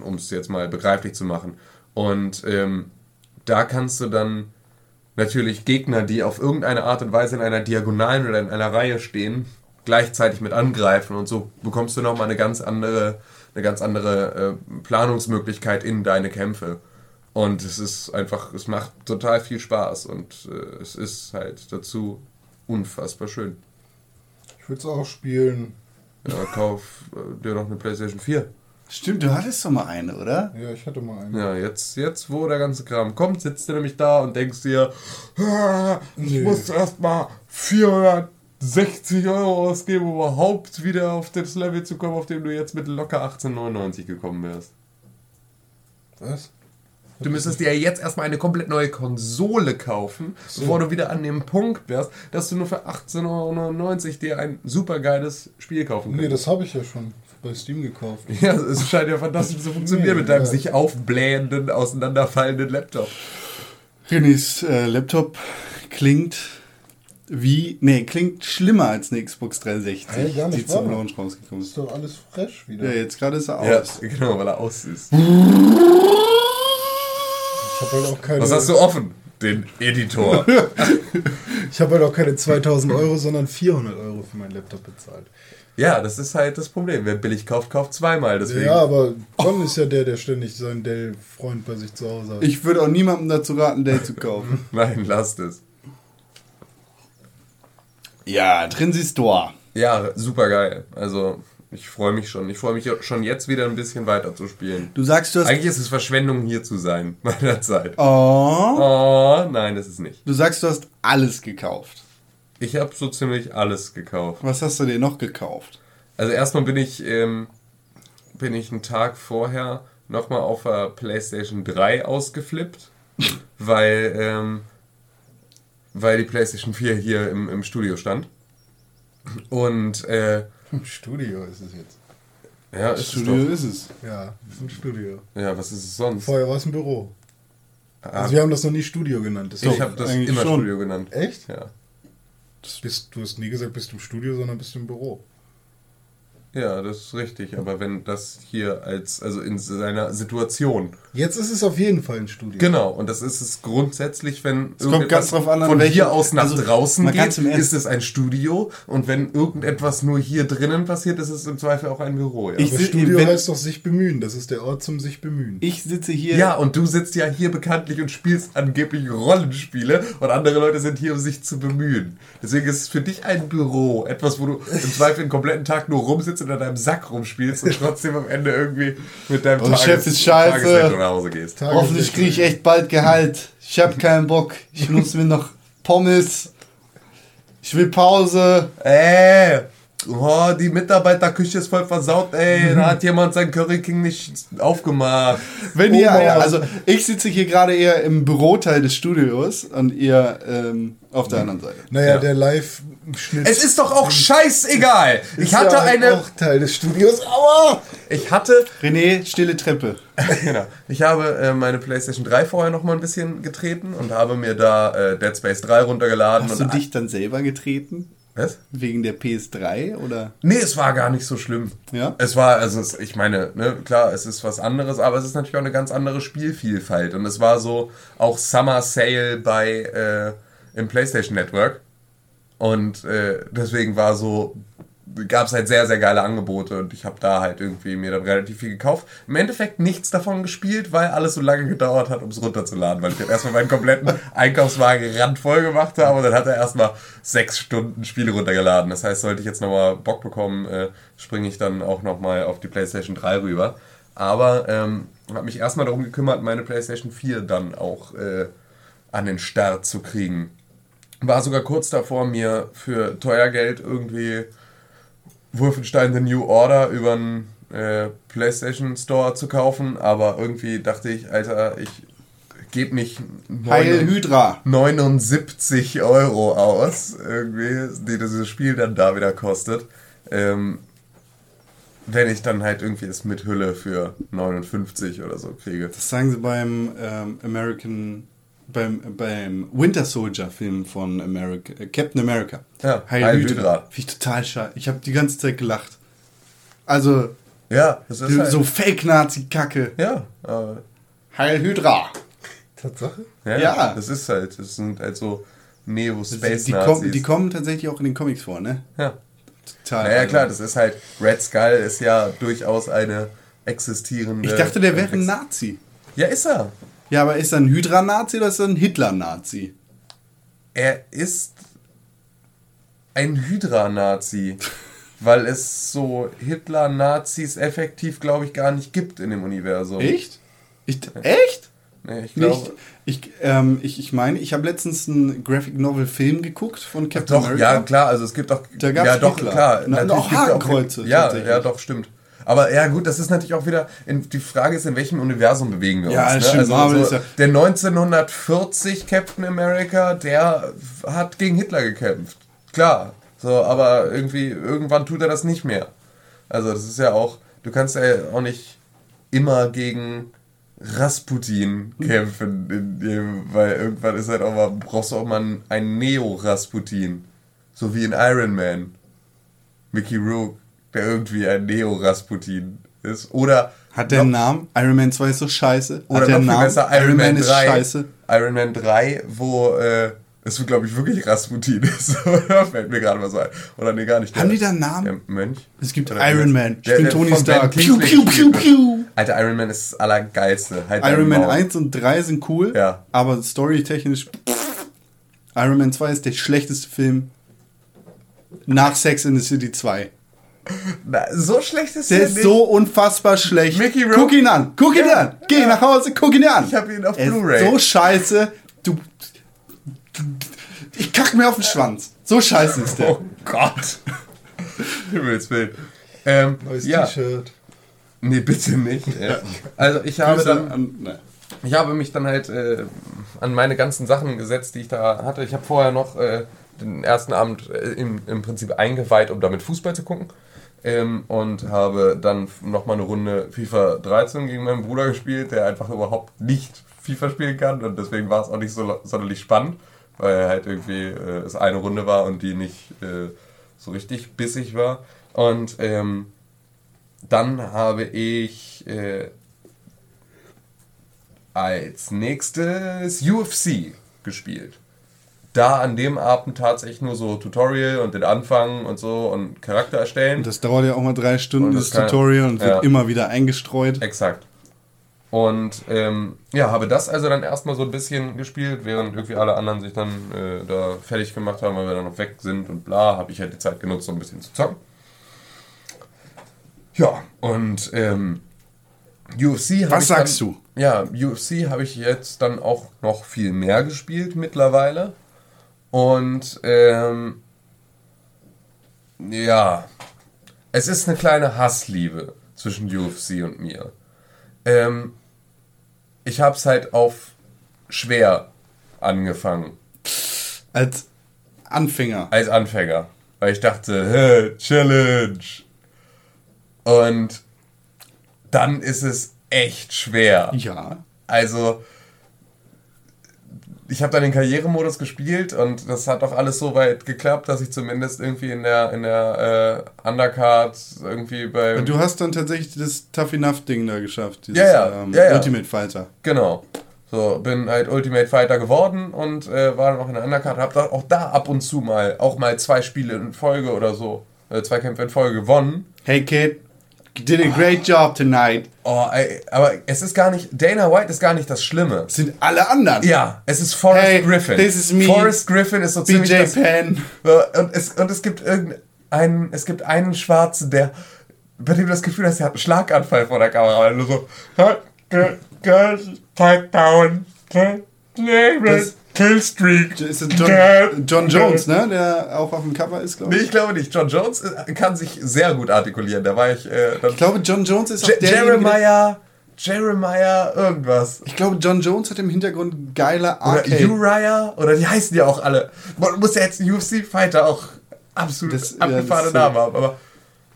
um es jetzt mal begreiflich zu machen. Und ähm, da kannst du dann natürlich Gegner, die auf irgendeine Art und Weise in einer Diagonalen oder in einer Reihe stehen, gleichzeitig mit angreifen und so bekommst du nochmal eine ganz andere, eine ganz andere äh, Planungsmöglichkeit in deine Kämpfe. Und es ist einfach, es macht total viel Spaß und äh, es ist halt dazu unfassbar schön. Ich würde es auch spielen. Ja, kauf äh, dir doch eine Playstation 4. Stimmt, du hattest doch mal eine, oder? Ja, ich hatte mal einen. Ja, jetzt, jetzt, wo der ganze Kram kommt, sitzt du nämlich da und denkst dir, "Ah, ich Nee. muss erstmal 460 Euro ausgeben, um überhaupt wieder auf das Level zu kommen, auf dem du jetzt mit locker 18,99 gekommen wärst. Was? Du müsstest dir ja jetzt erstmal eine komplett neue Konsole kaufen, bevor du wieder an dem Punkt wärst, dass du nur für 18,99 Euro dir ein super geiles Spiel kaufen Nee, kannst. das habe ich ja schon bei Steam gekauft. Ja, es scheint ja fantastisch zu funktionieren Nee, mit deinem ja. sich aufblähenden, auseinanderfallenden Laptop. Renés äh, Laptop klingt wie. Nee, klingt schlimmer als eine Xbox 360, Hä, gar nicht die zum. Launch rausgekommen Ist ist. doch alles fresh wieder. Ja, jetzt gerade ist er Ja, aus. genau, weil er aus ist. Ich habe halt auch keine. Was hast du offen? Den Editor. Ich habe halt auch keine 2000 Euro, sondern 400 Euro für meinen Laptop bezahlt. ja, das ist halt das Problem. Wer billig kauft, kauft zweimal. Deswegen. Ja, aber John ist ja der, der ständig seinen Dell-Freund bei sich zu Hause hat. Ich würde auch niemandem dazu raten, Dell zu kaufen. Nein, lasst es. ja, Transistor. Ja, super geil. Also, ich freue mich schon. Ich freue mich schon jetzt wieder ein bisschen weiter zu spielen. Du sagst, du hast. Eigentlich ist es Verschwendung, hier zu sein, meiner Zeit. Oh. Oh, nein, das ist nicht. Du sagst, du hast alles gekauft. Ich habe so ziemlich alles gekauft. Was hast du dir noch gekauft? Also erstmal bin ich, ähm, bin ich einen Tag vorher nochmal auf der PlayStation 3 ausgeflippt, weil, ähm, weil die PlayStation 4 hier im, im Studio stand. Und äh, Im Studio ist es jetzt. ja, ist es Studio doch. ist es. Ja, ist ein Studio. Ja, was ist es sonst? Vorher war es ein Büro. Ah, Also wir haben das noch nie Studio genannt. Das ich habe das immer schon. Studio genannt. Echt? Ja. Bist, du hast nie gesagt, bist du im Studio, sondern bist du im Büro. Ja, das ist richtig. Aber wenn das hier als, also in seiner Situation. Jetzt ist es auf jeden Fall ein Studio. Genau, und das ist es grundsätzlich, wenn Es kommt ganz drauf an, an von welchem- hier aus nach also, draußen geht, ist es ein Studio. Und wenn irgendetwas nur hier drinnen passiert, ist es im Zweifel auch ein Büro. Ja, Ich- Aber Studio wenn- heißt doch sich bemühen. Das ist der Ort zum sich bemühen. Ich sitze hier. ja und du sitzt ja hier bekanntlich und spielst angeblich Rollenspiele und andere Leute sind hier, um sich zu bemühen. Deswegen ist es für dich ein Büro. Etwas, wo du im Zweifel den kompletten Tag nur rumsitzt und an deinem Sack rumspielst und trotzdem am Ende irgendwie mit deinem Und Chef ist scheiße. Nach Hause gehst. Hoffentlich kriege ich echt bald Gehalt. Ich habe keinen Bock. Ich muss mir noch Pommes. Ich will Pause. Ey, oh, die Mitarbeiterküche ist voll versaut, ey. Da hat jemand sein Curry King nicht aufgemacht. Wenn ihr, Oma. also ich sitze hier gerade eher im Büroteil des Studios und ihr ähm, auf der anderen Seite. Naja, Ja. der Live Schnitt. Es ist doch auch scheißegal. Ich hatte ja eine. auch Teil des Studios. Aua! Ich hatte. René, stille Treppe. genau. Ich habe äh, meine PlayStation 3 vorher noch mal ein bisschen getreten und habe mir da äh, Dead Space 3 runtergeladen. Hast du und dich dann selber getreten? Was? Wegen der PS3 oder? Nee, es war gar nicht so schlimm. Ja? Es war, also es, ich meine, ne, klar, es ist was anderes, aber es ist natürlich auch eine ganz andere Spielvielfalt. Und es war so auch Summer Sale bei äh, im PlayStation Network. Und äh, deswegen war so, gab es halt sehr, sehr geile Angebote und ich habe da halt irgendwie mir dann relativ viel gekauft. Im Endeffekt nichts davon gespielt, weil alles so lange gedauert hat, um es runterzuladen, weil ich dann erstmal meinen kompletten Einkaufswagen randvoll gemacht habe und dann hat er erstmal sechs Stunden Spiele runtergeladen. Das heißt, sollte ich jetzt nochmal Bock bekommen, äh, springe ich dann auch nochmal auf die PlayStation 3 rüber. Aber ähm, habe mich erstmal darum gekümmert, meine PlayStation 4 dann auch äh, an den Start zu kriegen. War sogar kurz davor, mir für teuer Geld irgendwie Wolfenstein The New Order über den äh, PlayStation Store zu kaufen, aber irgendwie dachte ich, Alter, ich gebe nicht Heil neun- Hydra. 79 Euro aus, irgendwie, die dieses Spiel dann da wieder kostet. Ähm, wenn ich dann halt irgendwie es mit Hülle für 59 oder so kriege. Das sagen sie beim ähm, American, beim, beim Winter Soldier Film von America, äh, Captain America. Ja, Heil, Heil Hydra. Finde ich total schade. Ich habe die ganze Zeit gelacht. Also, Ja, das ist halt, so Fake-Nazi-Kacke. Ja, aber Heil Hydra. Tatsache? Ja, Ja. das ist halt, das sind halt so Die, Neo-Space-Nazis. kommen, die kommen tatsächlich auch in den Comics vor, ne? ja. Total. Naja, klar, das ist halt, Red Skull ist ja durchaus eine existierende... Ich dachte, der wäre ein Nazi. Ja, ist er. Ja, aber ist er ein Hydra-Nazi oder ist er ein Hitler-Nazi? Er ist ein Hydra-Nazi. weil es so Hitler-Nazis effektiv, glaube ich, gar nicht gibt in dem Universum. Echt? Ich, echt? Nee, ich glaube... Ich, ähm, ich, ich meine, ich habe letztens einen Graphic Novel Film geguckt von Captain Doch, America. ja, klar, also es gibt auch. Da gab's ja, doch, Hitler. klar. Na, gibt's Hakenkreuze, Ja, ja, doch, stimmt. Aber ja, gut, das ist natürlich auch wieder. In, die Frage ist, in welchem Universum bewegen wir Ja, uns? ne? stimmt, ist so, ja- der 1940 Captain America, der hat gegen Hitler gekämpft. Klar. So, aber irgendwie, irgendwann tut er das nicht mehr. Also, das ist ja auch. Du kannst ja auch nicht immer gegen Rasputin kämpfen, dem, weil irgendwann ist halt auch mal, brauchst du auch mal einen Neo-Rasputin. So wie in Iron Man. Mickey Rourke, der irgendwie ein Neo-Rasputin ist. Oder Hat der einen Namen? Iron Man 2 ist so scheiße. oder Hat der noch Namen? besser, Iron, Man, ist 3. scheiße. Iron Man 3, wo äh, es, glaube ich, wirklich Rasputin ist. Fällt mir gerade mal so ein. Oder nee, gar nicht. Haben die da einen Namen? Der Mönch? Es gibt Oder Iron Man. Ich der- bin Tony Stark. Piu, piu, piu, piu. Alter, Iron Man ist das Allergeilste. Halt Iron Man Maul. 1 und 3 sind cool, Ja. aber storytechnisch. Iron Man 2 ist der schlechteste Film nach Sex in the City 2. Na, so schlecht ist Der der ist nicht. so unfassbar schlecht. Mickey Rourke- guck ihn an, guck ihn Ja. an. Geh nach Hause, guck ihn an. Ich hab ihn auf Blu-ray. So scheiße. Du, ich kack mir auf den Schwanz. So scheiße ist der. Oh Gott. Himmels Willen. Ähm, Neues ja. T-Shirt. Nee, bitte nicht. Äh, Also ich habe dann an- ne. Ich habe mich dann halt äh, an meine ganzen Sachen gesetzt, die ich da hatte. Ich habe vorher noch äh, den ersten Abend äh, im, im Prinzip eingeweiht, um damit Fußball zu gucken. Ähm, und habe dann nochmal eine Runde FIFA 13 gegen meinen Bruder gespielt, der einfach überhaupt nicht FIFA spielen kann. Und deswegen war es auch nicht so sonderlich spannend, weil halt irgendwie äh, es eine Runde war und die nicht äh, so richtig bissig war. Und ähm, dann habe ich äh, als nächstes UFC gespielt. Da an dem Abend tatsächlich nur so Tutorial und den Anfang und so und Charakter erstellen. Das dauert ja auch mal drei Stunden, Und das, das Tutorial, und wird ja. immer wieder eingestreut. Exakt. Und ähm, ja, habe das also dann erstmal so ein bisschen gespielt, während irgendwie alle anderen sich dann äh, da fertig gemacht haben, weil wir dann noch weg sind und bla, habe ich halt die Zeit genutzt, so ein bisschen zu zocken. Ja, und ähm, UFC habe Was sagst dann, du? Ja, UFC habe ich jetzt dann auch noch viel mehr gespielt mittlerweile. Und ähm, ja, es ist eine kleine Hassliebe zwischen UFC und mir. Ähm, ich habe es halt auf schwer angefangen. Als, Anfänger. als Anfänger. Weil ich dachte, hä, Challenge. Und dann ist es echt schwer. Ja. Also, ich habe dann den Karrieremodus gespielt und das hat auch alles so weit geklappt, dass ich zumindest irgendwie in der, in der äh, Undercard irgendwie bei. Du hast dann tatsächlich das Tough Enough Ding da geschafft. Dieses, Ja, ja, ähm, ja, ja. Ultimate Fighter. Genau. So, bin halt Ultimate Fighter geworden und äh, war dann auch in der Undercard. Hab da, auch da ab und zu mal, auch mal zwei Spiele in Folge oder so, äh, zwei Kämpfe in Folge gewonnen. Hey Kid, you did a great job tonight. Oh, ey, aber es ist gar nicht, Dana White ist gar nicht das Schlimme. Das sind alle anderen. Ja, es ist Forrest Hey, Griffin. this is me. Forrest Griffin ist so ziemlich BJ das, Penn. So, Und es, und es gibt irgendeinen, es gibt einen Schwarzen, der, bei dem du das Gefühl hast, er hat einen Schlaganfall vor der Kamera, er nur so, Girls, pipe down, Das- Killstreak. Ist das John, John Jones, ne? Der auch auf dem Cover ist, glaube Nee, ich. ich glaube nicht. John Jones äh, kann sich sehr gut artikulieren. Da war ich, äh, Ich glaube, John Jones ist auch Je- der- Jeremiah, Jeremiah, irgendwas. Ich glaube, John Jones hat im Hintergrund geile Oder Arcade. Uriah, oder die heißen ja auch alle. Man muss ja jetzt UFC-Fighter auch absolut Das- ja, abgefahrene das- Namen haben, aber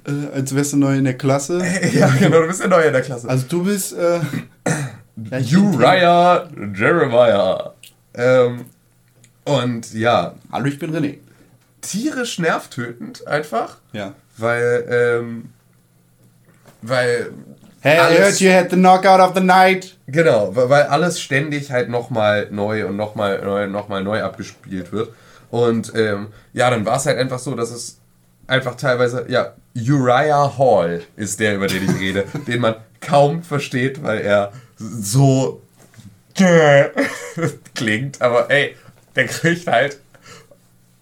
äh, als wärst du neu in der Klasse. ja, genau, du bist ja neu in der Klasse. Also du bist äh, ja, ich Uriah Jeremiah. Ähm, und ja, Hallo, ich bin René. tierisch nervtötend einfach, Ja. weil, ähm, weil Hey, I Alles- heard you had the knockout of the night. Genau, weil weil alles ständig halt nochmal neu und nochmal neu und nochmal neu abgespielt wird. Und ähm, ja, dann war es halt einfach so, dass es einfach teilweise, ja, Uriah Hall ist der, über den ich rede, den man kaum versteht, weil er so klingt. Aber ey, der kriegt halt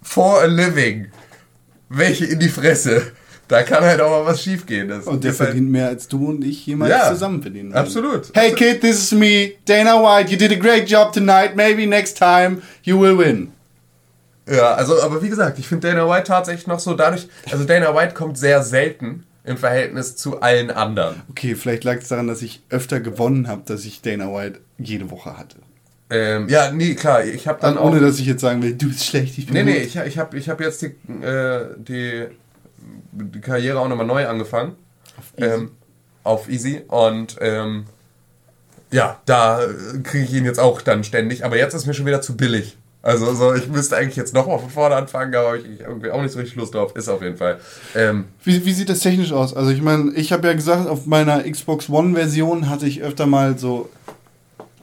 for a living welche in die Fresse. Da kann halt auch mal was schief gehen. Das Und der halt- verdient mehr als du und ich jemals Ja, zusammen verdienen. absolut. Hey kid, this is me, Dana White. You did a great job tonight. Maybe next time you will win. Ja, also, aber wie gesagt, ich finde Dana White tatsächlich noch so dadurch, also Dana White kommt sehr selten im Verhältnis zu allen anderen. Okay, vielleicht lag es daran, dass ich öfter gewonnen habe, dass ich Dana White jede Woche hatte. Ähm, ja, nee, klar, ich habe dann Dann, auch... ohne dass ich jetzt sagen will, du bist schlecht, ich bin nee, gut. nee, ich, ich habe ich hab jetzt die, äh, die, die Karriere auch nochmal neu angefangen. Ähm, auf Easy. Und ähm, ja, da kriege ich ihn jetzt auch dann ständig. Aber jetzt ist mir schon wieder zu billig. Also so, ich müsste eigentlich jetzt nochmal von vorne anfangen, aber habe ich irgendwie auch nicht so richtig Lust drauf. Ist auf jeden Fall. Ähm, Wie, wie sieht das technisch aus? Also ich meine, ich habe ja gesagt, auf meiner Xbox One-Version hatte ich öfter mal so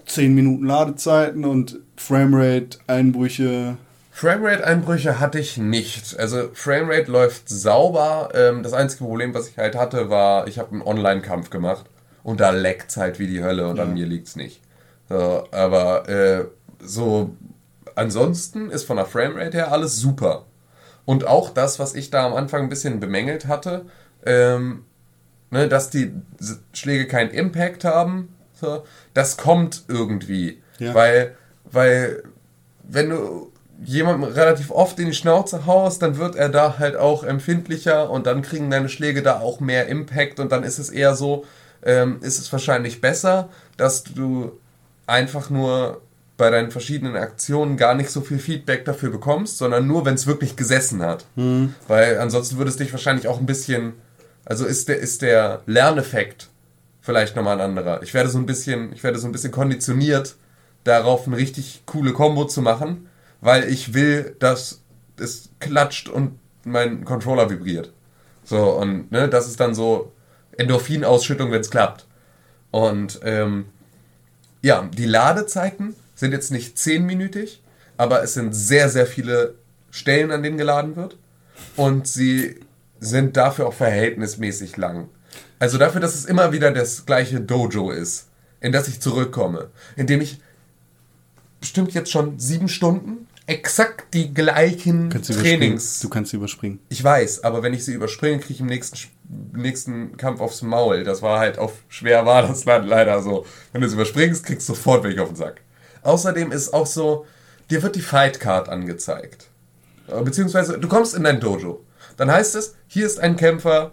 10 Minuten Ladezeiten und Framerate-Einbrüche. Framerate-Einbrüche hatte ich nicht. Also Framerate läuft sauber. Ähm, das einzige Problem, was ich halt hatte, war, ich habe einen Online-Kampf gemacht und da leckt halt wie die Hölle und an mir liegt's nicht. So, aber äh, so ansonsten ist von der Framerate her alles super. Und auch das, was ich da am Anfang ein bisschen bemängelt hatte, ähm, ne, dass die Schläge keinen Impact haben, so, das kommt irgendwie. Ja. Weil, weil, wenn du jemandem relativ oft in die Schnauze haust, dann wird er da halt auch empfindlicher und dann kriegen deine Schläge da auch mehr Impact und dann ist es eher so, ähm, ist es wahrscheinlich besser, dass du einfach nur bei deinen verschiedenen Aktionen gar nicht so viel Feedback dafür bekommst, sondern nur, wenn es wirklich gesessen hat. Weil ansonsten würde es dich wahrscheinlich auch ein bisschen, also ist der, ist der Lerneffekt vielleicht nochmal ein anderer. Ich werde so ein bisschen, ich werde so ein bisschen konditioniert, darauf eine richtig coole Combo zu machen, weil ich will, dass es klatscht und mein Controller vibriert. So, und ne, das ist dann so Endorphinausschüttung, wenn es klappt. Und ähm, ja, die Ladezeiten sind jetzt nicht 10-minütig, aber es sind sehr, sehr viele Stellen, an denen geladen wird. Und sie sind dafür auch verhältnismäßig lang. Also dafür, dass es immer wieder das gleiche Dojo ist, in das ich zurückkomme, in dem ich bestimmt jetzt schon sieben Stunden exakt die gleichen Kannst. Trainings. Du kannst sie überspringen. Ich weiß, aber wenn ich sie überspringe, kriege ich im nächsten, nächsten Kampf aufs Maul. Das war halt auf schwer war das Land leider so. Wenn du es überspringst, kriegst du sofort welche auf den Sack. Außerdem ist auch so, dir wird die Fight Card angezeigt. Äh, Beziehungsweise, du kommst in dein Dojo. Dann heißt es, hier ist ein Kämpfer,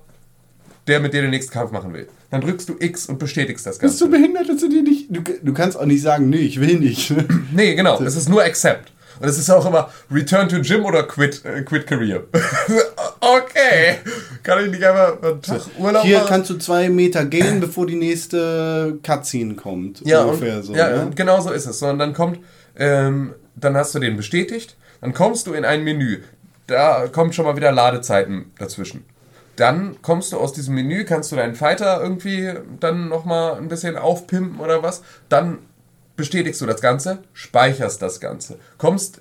der mit dir den nächsten Kampf machen will. Dann drückst du X und bestätigst das Bist du Ganze. behindert, dass du dir nicht. Du, du kannst auch nicht sagen, nee, ich will nicht. Nee, genau. Es ist nur Accept. Und es ist auch immer Return to Gym oder Quit, äh, quit Career. okay. Kann ich nicht einfach einen Tag Urlaub Hier machen? kannst du zwei Meter gehen, bevor die nächste Cutscene kommt. Ja, ungefähr und, so. ja ne? genau so ist es. So, Und dann kommt, ähm, dann hast du den bestätigt, dann kommst du in ein Menü. Da kommt schon mal wieder Ladezeiten dazwischen. Dann kommst du aus diesem Menü, kannst du deinen Fighter irgendwie dann nochmal ein bisschen aufpimpen oder was. Dann bestätigst du das Ganze, speicherst das Ganze. Kommst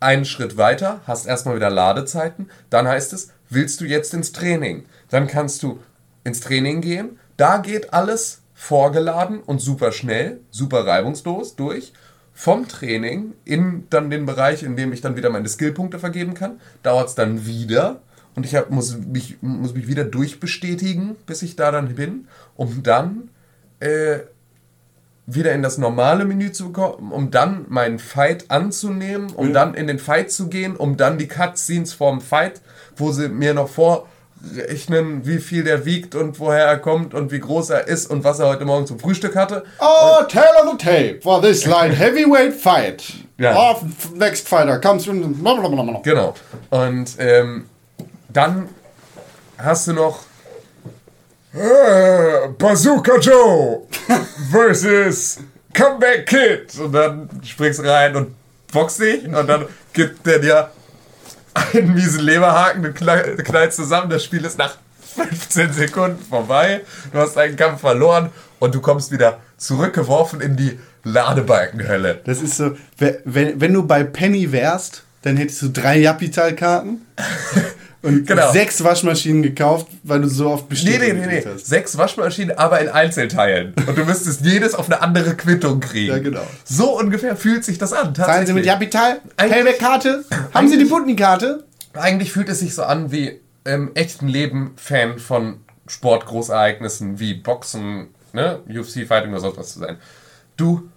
einen Schritt weiter, hast erstmal wieder Ladezeiten. Dann heißt es, willst du jetzt ins Training? Dann kannst du ins Training gehen. Da geht alles vorgeladen und super schnell, super reibungslos durch. Vom Training in dann den Bereich, in dem ich dann wieder meine Skillpunkte vergeben kann, dauert es dann wieder. Und ich hab, muss, mich, muss mich wieder durchbestätigen, bis ich da dann bin, um dann äh, wieder in das normale Menü zu kommen, um dann meinen Fight anzunehmen, um dann in den Fight zu gehen, um dann die Cutscenes vorm Fight, wo sie mir noch vorrechnen, wie viel der wiegt und woher er kommt und wie groß er ist und was er heute Morgen zum Frühstück hatte. Oh, tale of the tape for this light heavyweight fight. Ja. Of next fighter comes from. Genau. Und ähm, dann hast du noch äh, Bazooka Joe versus Comeback Kid. Und dann springst du rein und boxst dich und dann gibt der dir einen miesen Leberhaken, du du knallst zusammen, das Spiel ist nach 15 Sekunden vorbei, du hast einen Kampf verloren und du kommst wieder zurückgeworfen in die Ladebalkenhölle. Das ist so, we- wenn, wenn du bei Penny wärst, dann hättest du drei Japital-Karten und Genau. sechs Waschmaschinen gekauft, weil du so oft Nee, bestätigt nee, nee, nee. gedrückt hast. Sechs Waschmaschinen, aber in Einzelteilen. Und du müsstest jedes auf eine andere Quittung kriegen. Ja, genau. So ungefähr fühlt sich das an. Zahlen Sie mit. Japital? Payback-Karte? Haben Sie die Butni-Karte? Eigentlich fühlt es sich so an wie im echten Leben Fan von Sportgroßereignissen wie Boxen, ne, UFC Fighting oder sonst was zu sein. Du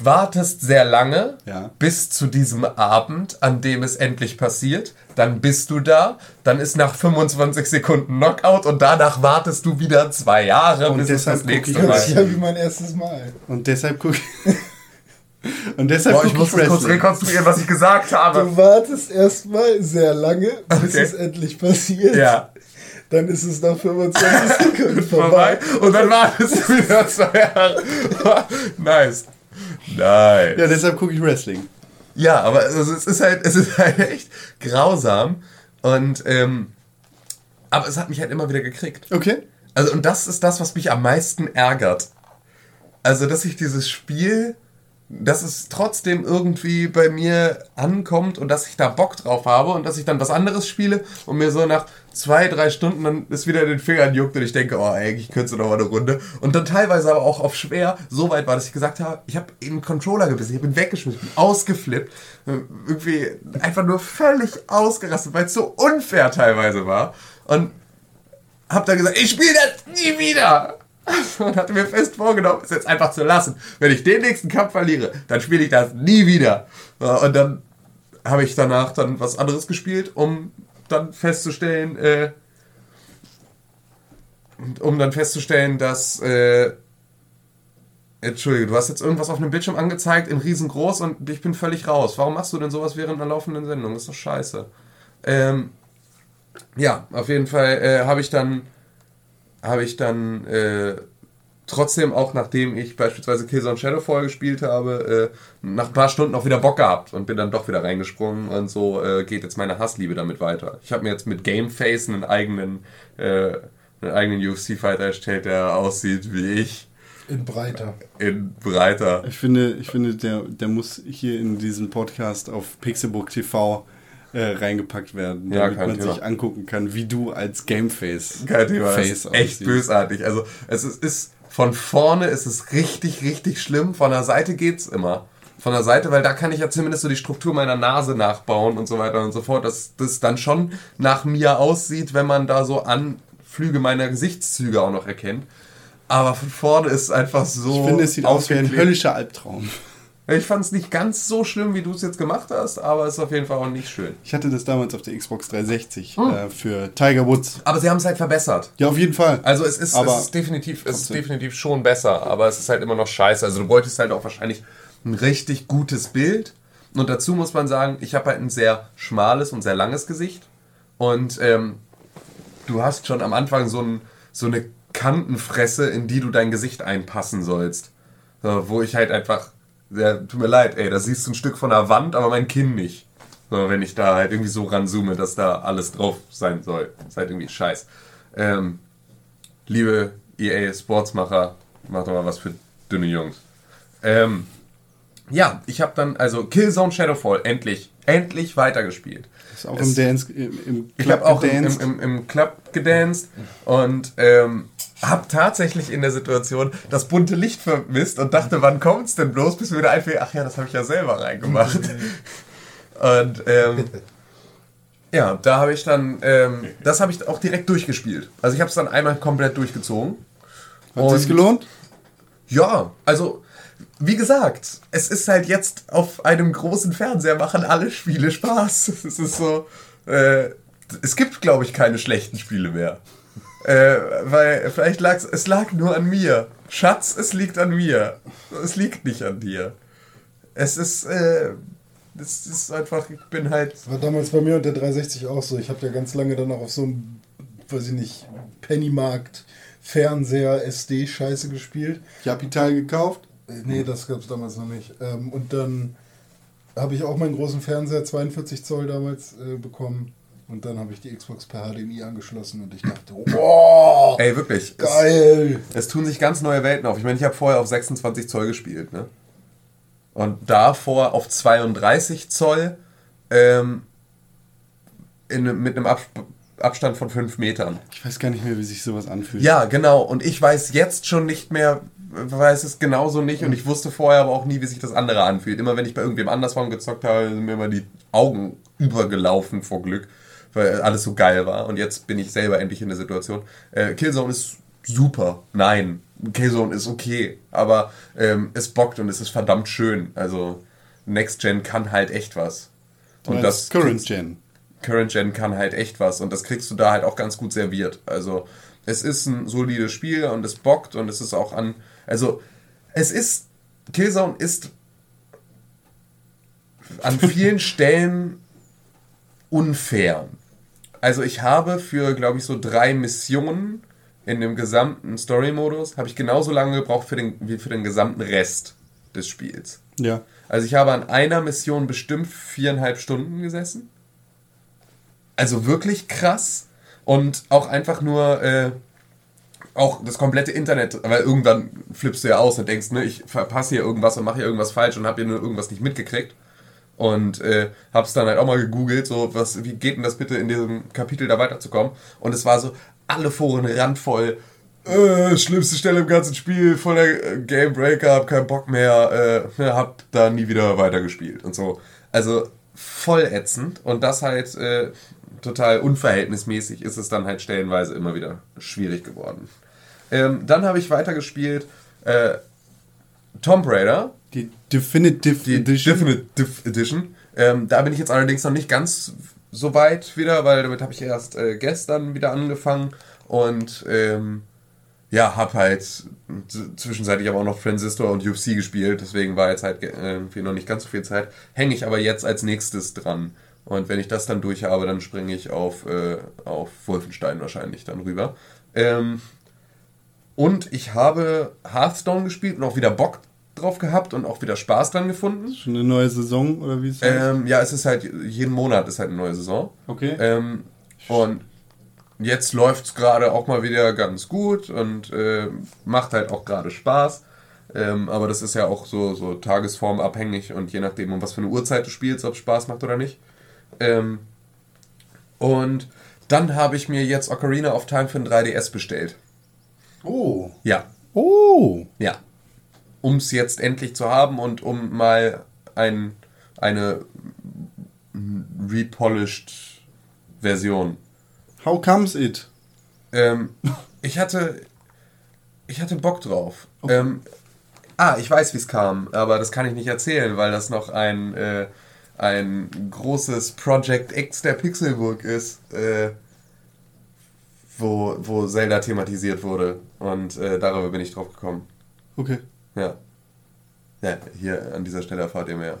wartest sehr lange Ja. bis zu diesem Abend, an dem es endlich passiert. Dann bist du da, dann ist nach 25 Sekunden Knockout und danach wartest du wieder zwei Jahre, Und bis es das nächste ich Mal ist ja wie mein erstes Mal. Und deshalb guck Und deshalb Boah, ich muss das kurz rekonstruieren, was ich gesagt habe. Du wartest erstmal sehr lange, bis Okay. es endlich passiert. Ja. Dann ist es nach 25 Sekunden Vorbei. vorbei. Und dann wartest du wieder zwei Jahre. nice. Nice. Ja, deshalb gucke ich Wrestling. Ja, aber also es ist halt, es ist halt echt grausam. Und ähm, aber es hat mich halt immer wieder gekriegt. Okay. Also, und das ist das, was mich am meisten ärgert. Also, dass ich dieses Spiel, dass es trotzdem irgendwie bei mir ankommt und dass ich da Bock drauf habe und dass ich dann was anderes spiele und mir so nach zwei, drei Stunden dann ist wieder in den Fingern juckt und ich denke, oh, eigentlich du noch mal eine Runde. Und dann teilweise aber auch auf schwer, so weit war, dass ich gesagt habe, ich habe in den Controller gebissen, ich habe ihn weggeschmissen, bin ausgeflippt, irgendwie einfach nur völlig ausgerastet, weil es so unfair teilweise war. Und hab dann gesagt, ich spiele das nie wieder. Und hatte mir fest vorgenommen, es jetzt einfach zu lassen. Wenn ich den nächsten Kampf verliere, dann spiele ich das nie wieder. Und dann habe ich danach dann was anderes gespielt, um dann festzustellen, äh, um dann festzustellen, dass äh, Entschuldige, du hast jetzt irgendwas auf einem Bildschirm angezeigt in riesengroß und ich bin völlig raus. Warum machst du denn sowas während einer laufenden Sendung? Das ist doch scheiße. Ähm, ja, auf jeden Fall äh, habe ich dann habe ich dann äh, trotzdem auch nachdem ich beispielsweise Killzone Shadowfall gespielt habe, äh, nach ein paar Stunden auch wieder Bock gehabt und bin dann doch wieder reingesprungen und so äh, geht jetzt meine Hassliebe damit weiter. Ich habe mir jetzt mit Gameface einen eigenen äh, einen eigenen UFC Fighter erstellt, der aussieht wie ich In breiter. in breiter. Ich finde, ich finde der, der muss hier in diesen Podcast auf Pixelbook TV äh, reingepackt werden, Ja, damit man Thema. sich angucken kann, wie du als Gameface Kein Thema, Face ist echt bösartig. Also es ist, ist von vorne ist es richtig, richtig schlimm. Von der Seite geht's immer. Von der Seite, weil da kann ich ja zumindest so die Struktur meiner Nase nachbauen und so weiter und so fort, dass das dann schon nach mir aussieht, wenn man da so Anflüge meiner Gesichtszüge auch noch erkennt. Aber von vorne ist es einfach so. Ich finde, es sieht aus wie ein höllischer Albtraum. Ich fand es nicht ganz so schlimm, wie du es jetzt gemacht hast, aber es ist auf jeden Fall auch nicht schön. Ich hatte das damals auf der Xbox 360 Hm. äh, für Tiger Woods. Aber sie haben es halt verbessert. Ja, auf jeden Fall. Also es ist, Aber es ist definitiv, es ist definitiv schon besser, aber es ist halt immer noch scheiße. Also du bräuchtest halt auch wahrscheinlich ein richtig gutes Bild Und dazu muss man sagen, ich habe halt ein sehr schmales und sehr langes Gesicht. Und ähm, du hast schon am Anfang so, ein, so eine Kantenfresse, in die du dein Gesicht einpassen sollst. So, wo ich halt einfach, ja, tut mir leid, ey, da siehst du ein Stück von der Wand, aber mein Kinn nicht. So, wenn ich da halt irgendwie so ranzoome, dass da alles drauf sein soll. Ist halt irgendwie scheiß. Ähm, liebe EA Sportsmacher, macht doch mal was für dünne Jungs. Ähm, ja, ich habe dann also Killzone Shadowfall endlich, endlich weitergespielt. Ist auch im Dance, im, im Ich habe auch im, im, im, Club gedanced und ähm, habe tatsächlich in der Situation das bunte Licht vermisst und dachte, wann kommt's denn bloß, bis mir wieder einfiel, ach ja, das habe ich ja selber reingemacht. und ähm, ja, da habe ich dann, ähm, das habe ich auch direkt durchgespielt. Also ich habe es dann einmal komplett durchgezogen. Hat sich's gelohnt? Ja, also wie gesagt, es ist halt jetzt auf einem großen Fernseher machen alle Spiele Spaß. Es ist so, äh, es gibt glaube ich keine schlechten Spiele mehr. Äh, weil vielleicht lag es lag nur an mir. Schatz, es liegt an mir. Es liegt nicht an dir. Es ist, äh, es ist einfach, ich bin halt Das war damals bei mir und der 360 auch so. Ich habe ja ganz lange dann auch auf so einem, weiß ich nicht, Pennymarkt Fernseher SD-Scheiße gespielt. Capital gekauft? Äh, Nee, das gab es damals noch nicht. Ähm, und dann habe ich auch meinen großen Fernseher, 42 Zoll damals, äh, bekommen. Und dann habe ich die Xbox per HDMI angeschlossen und ich dachte, wow, Ey, wirklich. geil. Es, es tun sich ganz neue Welten auf. Ich meine, ich habe vorher auf 26 Zoll gespielt, ne? Und davor auf 32 Zoll ähm, in, mit einem Absp Abstand von 5 Metern. Ich weiß gar nicht mehr, wie sich sowas anfühlt. Ja, genau. Und ich weiß jetzt schon nicht mehr, weiß es genauso nicht. Und ich wusste vorher aber auch nie, wie sich das andere anfühlt. Immer wenn ich bei irgendwem anders gezockt habe, sind mir immer die Augen übergelaufen vor Glück, weil alles so geil war. Und jetzt bin ich selber endlich in der Situation. Äh, Killzone ist super. Nein, Killzone ist okay. Aber ähm, es bockt und es ist verdammt schön. Also Next Gen kann halt echt was. Und das Current Gen. Current Gen kann halt echt was und das kriegst du da halt auch ganz gut serviert. Also es ist ein solides Spiel und es bockt und es ist auch an, also es ist, Killzone ist an vielen Stellen unfair. Also ich habe für, glaube ich, so drei Missionen in dem gesamten Story-Modus, habe ich genauso lange gebraucht für den, wie für den gesamten Rest des Spiels. Ja. Also ich habe an einer Mission bestimmt viereinhalb Stunden gesessen. Also wirklich krass. Und auch einfach nur, äh, auch das komplette Internet, weil irgendwann flippst du ja aus und denkst, ne, ich verpasse hier irgendwas und mache hier irgendwas falsch und habe hier nur irgendwas nicht mitgekriegt. Und äh, hab's dann halt auch mal gegoogelt, so, was, wie geht denn das bitte in diesem Kapitel da weiterzukommen? Und es war so, alle Foren randvoll, äh, schlimmste Stelle im ganzen Spiel, voller äh, Game Breaker, hab keinen Bock mehr, äh, hab da nie wieder weitergespielt und so. Also voll ätzend und das halt äh, total unverhältnismäßig ist es dann halt stellenweise immer wieder schwierig geworden. Ähm, dann habe ich weitergespielt äh, Tomb Raider, Die Definitive die Edition. Definitive Edition. Ähm, da bin ich jetzt allerdings noch nicht ganz so weit wieder, weil damit habe ich erst äh, gestern wieder angefangen und ähm, ja, habe halt zwischenzeitlich aber auch noch Transistor und UFC gespielt, deswegen war jetzt halt äh, irgendwie noch nicht ganz so viel Zeit. Hänge ich aber jetzt als nächstes dran. Und wenn ich das dann durch habe, dann springe ich auf, äh, auf Wolfenstein wahrscheinlich dann rüber. Ähm, und ich habe Hearthstone gespielt und auch wieder Bock drauf gehabt und auch wieder Spaß dran gefunden. Schon eine neue Saison oder wie es heißt? Ähm, ja, es ist halt, jeden Monat ist halt eine neue Saison. Okay. Ähm, und jetzt läuft es gerade auch mal wieder ganz gut und äh, macht halt auch gerade Spaß. Ähm, aber das ist ja auch so, so tagesformabhängig und je nachdem, um was für eine Uhrzeit du spielst, ob es Spaß macht oder nicht. Ähm, und dann habe ich mir jetzt Ocarina of Time für ein 3DS bestellt. Oh, Ja, Oh. ja. Um es jetzt endlich zu haben und um mal ein, eine repolished Version. How comes it? Ähm, ich hatte. Ich hatte Bock drauf. Ähm, ah, ich weiß, wie es kam, aber das kann ich nicht erzählen, weil das noch ein, äh, ein großes Project X der Pixelburg ist, äh, wo, wo Zelda thematisiert wurde. Und äh, darüber bin ich drauf gekommen. Okay. Ja. Ja, hier an dieser Stelle erfahrt ihr mehr.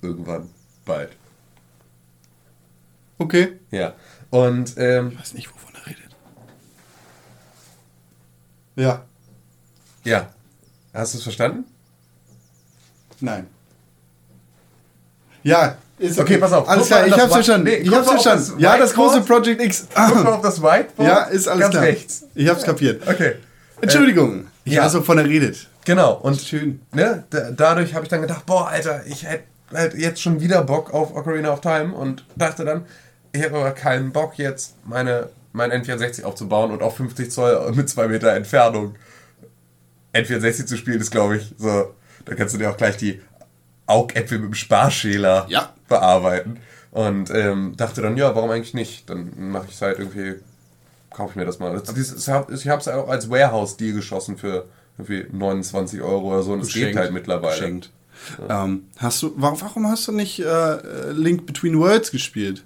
irgendwann bald. Okay. Ja. Und ähm, Ich weiß nicht, wovon er redet. Ja. ja. Hast du es verstanden? Nein. Ja, ist Okay, pass auf. Alles klar, ich hab's verstanden. Nee, ich hab's verstanden. Ja, das große. Project X. Guck mal auf das Whiteboard. Ja, ist alles Ganz klar. rechts. Ich hab's kapiert. Okay. Entschuldigung. Ich ja. weiß, wovon er redet. Genau. Und Schön. ne, da, dadurch habe ich dann gedacht, boah, Alter, ich hätte halt jetzt schon wieder Bock auf Ocarina of Time und dachte dann, ich habe aber keinen Bock jetzt meine mein N64 aufzubauen und auf 50 Zoll mit 2 Meter Entfernung N64 zu spielen, ist glaube ich so, da kannst du dir auch gleich die Augäpfel mit dem Sparschäler Ja. bearbeiten. Und ähm, dachte dann, ja, warum eigentlich nicht? Dann mache ich es halt irgendwie, kaufe ich mir das mal. Das, dieses, ich habe es auch als Warehouse-Deal geschossen für irgendwie 29 Euro oder so und es geht halt mittlerweile. Geschenkt. Ähm, hast du, warum, warum hast du nicht äh, Link Between Worlds gespielt?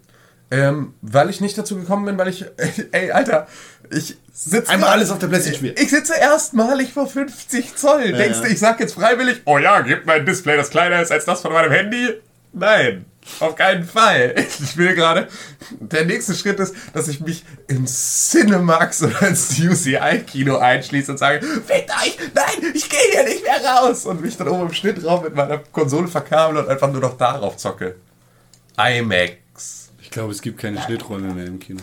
Ähm, weil ich nicht dazu gekommen bin, weil ich, ey, Alter, ich sitze. Einmal alles auf der PlayStation spielen. Ich sitze erstmalig vor 50 Zoll. Denkst ja. du, ich sag jetzt freiwillig, oh ja, gib mir ein Display, das kleiner ist als das von meinem Handy? Nein. Auf keinen Fall. Ich will gerade. Der nächste Schritt ist, dass ich mich im Cinemax oder ins UCI-Kino einschließe und sage: Fickt euch! Nein, ich gehe hier nicht mehr raus! Und mich dann oben im Schnittraum mit meiner Konsole verkabel und einfach nur noch darauf zocke. IMAX. Ich glaube, es gibt keine Schnitträume mehr im Kino.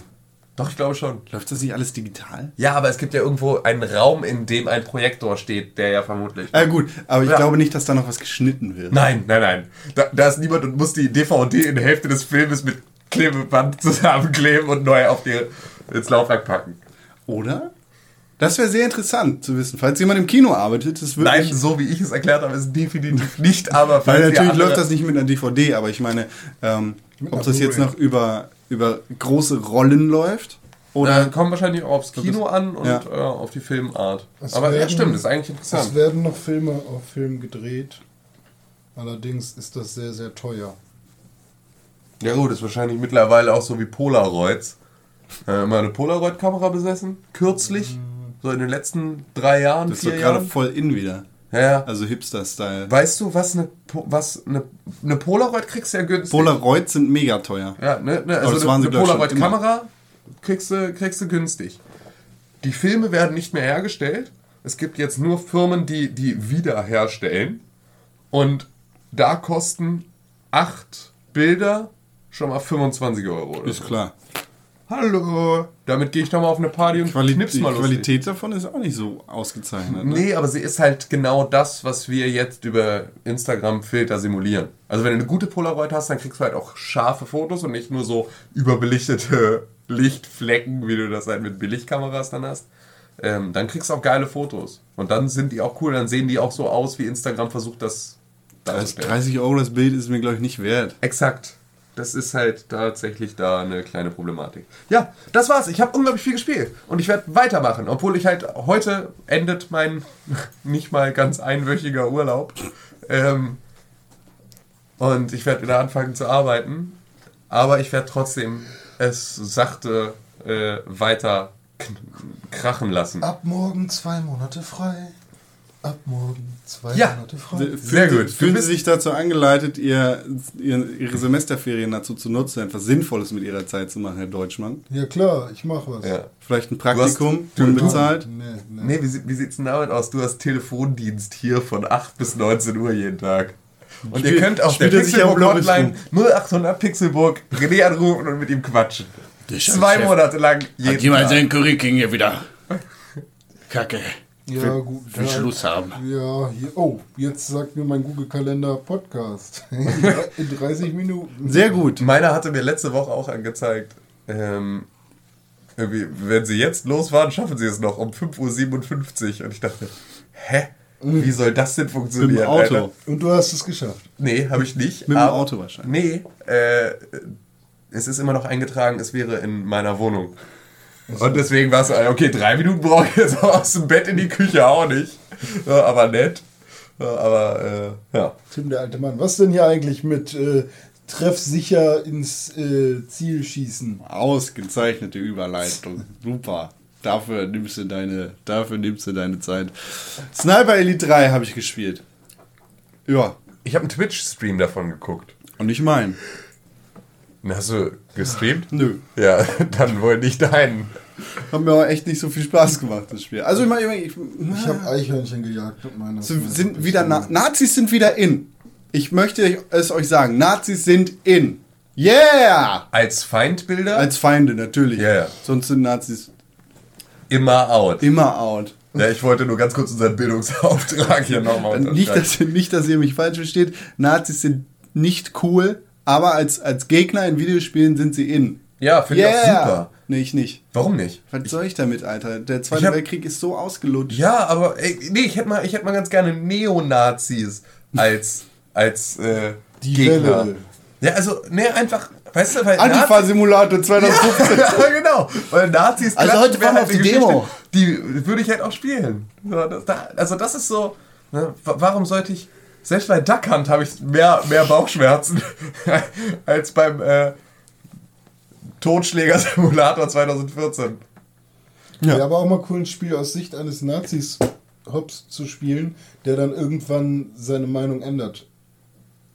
Doch, ich glaube schon. Läuft das nicht alles digital? Ja, aber es gibt ja irgendwo einen Raum, in dem ein Projektor steht, der ja vermutlich. Ah, gut, aber ich Ja. glaube nicht, dass da noch was geschnitten wird. Nein, nein, nein. Da, da ist niemand und muss die DVD in der Hälfte des Filmes mit Klebeband zusammenkleben und neu auf die, ins Laufwerk packen. Oder? Das wäre sehr interessant zu wissen. Falls jemand im Kino arbeitet, ist Nein, wirklich. so wie ich es erklärt habe, ist definitiv nicht, aber Weil falls ihr natürlich läuft das nicht mit einer DVD, aber ich meine, ähm, ob das jetzt noch über, über große Rollen läuft Oder oder. kommt wahrscheinlich auch aufs Kino an und Ja. äh, auf die Filmart. Es aber ja, werden- stimmt, ist eigentlich Es interessant. werden noch Filme auf Film gedreht. Allerdings ist das sehr, sehr teuer. Ja gut, ist wahrscheinlich mittlerweile auch so wie Polaroids. Äh, mal eine Polaroid-Kamera besessen, kürzlich, so in den letzten drei Jahren, das ist vier gerade voll in wieder. Ja, ja. Also Hipster-Style. Weißt du, was eine, was eine, eine Polaroid kriegst du ja günstig. Polaroid sind mega teuer. Ja, ne, ne, also eine, waren sie, eine schon Polaroid-Kamera kriegst du, kriegst du günstig. Die Filme werden nicht mehr hergestellt. Es gibt jetzt nur Firmen, die die wiederherstellen. Und da kosten acht Bilder schon mal 25 Euro. Oder Ist so. klar. Hallo! Damit gehe ich doch mal auf eine Party und Quali knips die mal lustig. Qualität davon ist auch nicht so ausgezeichnet. Ne? Nee, aber sie ist halt genau das, was wir jetzt über Instagram-Filter simulieren. Also wenn du eine gute Polaroid hast, dann kriegst du halt auch scharfe Fotos und nicht nur so überbelichtete Lichtflecken, wie du das halt mit Billigkameras dann hast. Ähm, dann kriegst du auch geile Fotos. Und dann sind die auch cool, dann sehen die auch so aus, wie Instagram versucht, das Das darzustellen. 30 Euro das Bild ist mir, glaube ich, nicht wert. Exakt. Das ist halt tatsächlich da eine kleine Problematik. Ja, das war's. Ich habe unglaublich viel gespielt. Und ich werde weitermachen, obwohl ich halt heute endet mein nicht mal ganz einwöchiger Urlaub. Ähm, und ich werde wieder anfangen zu arbeiten. Aber ich werde trotzdem es sachte äh, weiter krachen lassen. Ab morgen zwei Monate frei. Ab morgen zwei Ja. Monate frei. Sehr gut. Fühlen Du Sie sich dazu angeleitet, ihr, ihr, Ihre Semesterferien dazu zu nutzen, etwas Sinnvolles mit Ihrer Zeit zu machen, Herr Deutschmann? Ja klar, ich mach was. Ja. Vielleicht ein Praktikum, Du hast- du- unbezahlt? Nee, nee. Nee, wie, wie sieht's denn damit aus? Du hast Telefondienst hier von 8 bis 19 Uhr jeden Tag. Und ihr Spiel- könnt auf der er Pixelburg Hotline 0800 Pixelburg René anrufen und mit ihm quatschen. Zwei Chef. Monate lang jeden Hat jemand Tag. seinen Curryking hier wieder? Kacke. Ja, Will- gut. will. Schluss haben. Ja, hier. Oh, jetzt sagt mir mein Google-Kalender Podcast. In 30 Minuten. Sehr gut. Meiner hatte mir letzte Woche auch angezeigt, ähm, irgendwie, wenn sie jetzt losfahren, schaffen sie es noch um 5.57 Uhr. Und ich dachte, hä? Wie soll das denn funktionieren? Mit dem Auto. Alter? Und du hast es geschafft. Nee, habe ich nicht. Mit dem Auto wahrscheinlich. Nee, äh, es ist immer noch eingetragen, es wäre in meiner Wohnung. Und deswegen war es so, okay, drei Minuten brauche ich jetzt auch aus dem Bett in die Küche auch nicht. Aber nett. Aber äh, ja. Tim, der alte Mann. Was denn hier eigentlich mit äh, treffsicher ins äh, Ziel schießen? Ausgezeichnete Überleitung. Super. Dafür nimmst du deine, dafür nimmst du deine Zeit. Sniper Elite 3 habe ich gespielt. Ja. Ich habe einen Twitch-Stream davon geguckt. Und ich mein. Hast du gestreamt? Nö. Ja, dann wohl nicht deinen. Hat mir aber echt nicht so viel Spaß gemacht, das Spiel. Also ich meine, ich, Ich habe Eichhörnchen gejagt mit meiner. so, sind wieder Na Nazis sind wieder in. Ich möchte es euch sagen, Nazis sind in. Yeah! Als Feindbilder Als Feinde natürlich. Ja, ja. Sonst sind Nazis immer out. immer out. Ja, ich wollte nur ganz kurz unseren Bildungsauftrag hier nochmal Nicht dass, nicht, dass ihr mich falsch versteht. Nazis sind nicht cool, aber als, als Gegner in Videospielen sind sie in. Ja, finde ich auch super. Nee, ich nicht. Warum nicht? Was soll ich damit, Alter? Der Zweite hab- Weltkrieg ist so ausgelutscht. Ja, aber ey, nee, ich hätte mal, ich hätte mal ganz gerne Neonazis als, als äh, Die Gegner. Welle. Ja, also, nee, einfach, weißt du, weil Antifa-Simulator 2015. ja, genau. Weil Nazis Also heute wäre fahren wir halt auf die Demo. Die würde ich halt auch spielen. Also das ist so, ne, wa- warum sollte ich, selbst bei Duck Hunt habe ich mehr, mehr Bauchschmerzen als beim äh, Totschläger-Simulator 2014. Ja. Ja, aber auch mal cool, ein Spiel aus Sicht eines Nazis Hops zu spielen, der dann irgendwann seine Meinung ändert.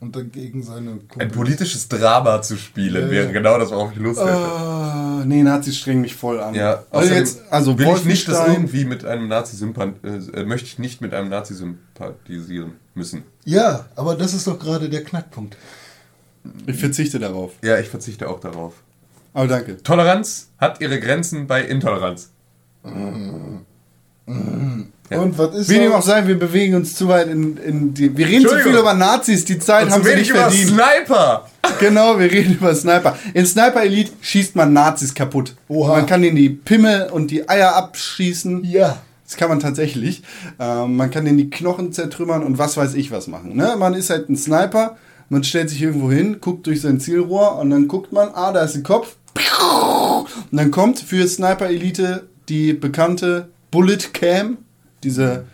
Und dagegen seine Ein Kumpels- politisches Drama zu spielen Ja, wäre ja. genau das, worauf ich Lust hätte. Ah, nee, Nazis strengen mich voll an. Ja, also jetzt, also will ich nicht, dass irgendwie mit einem Nazi äh, möchte ich nicht mit einem Nazi sympathisieren müssen. Ja, aber das ist doch gerade der Knackpunkt. Ich verzichte darauf. Ja, ich verzichte auch darauf. Aber danke. Toleranz hat ihre Grenzen bei Intoleranz. Ja. Und was ist Wie dem auch sein, wir bewegen uns zu weit in, in die. Wir reden zu viel über Nazis, die Zeit Und haben wenig nicht über verdient. Sniper. Genau, wir reden über Sniper. In Sniper Elite schießt man Nazis kaputt. Oha. Man kann denen die Pimmel und die Eier abschießen. Ja. Das kann man tatsächlich. Ähm, man kann denen die Knochen zertrümmern und was weiß ich was machen. Ne? Man ist halt ein Sniper, man stellt sich irgendwo hin, guckt durch sein Zielrohr und dann guckt man, ah, da ist ein Kopf. Und dann kommt für Sniper Elite die bekannte Bullet Cam, diese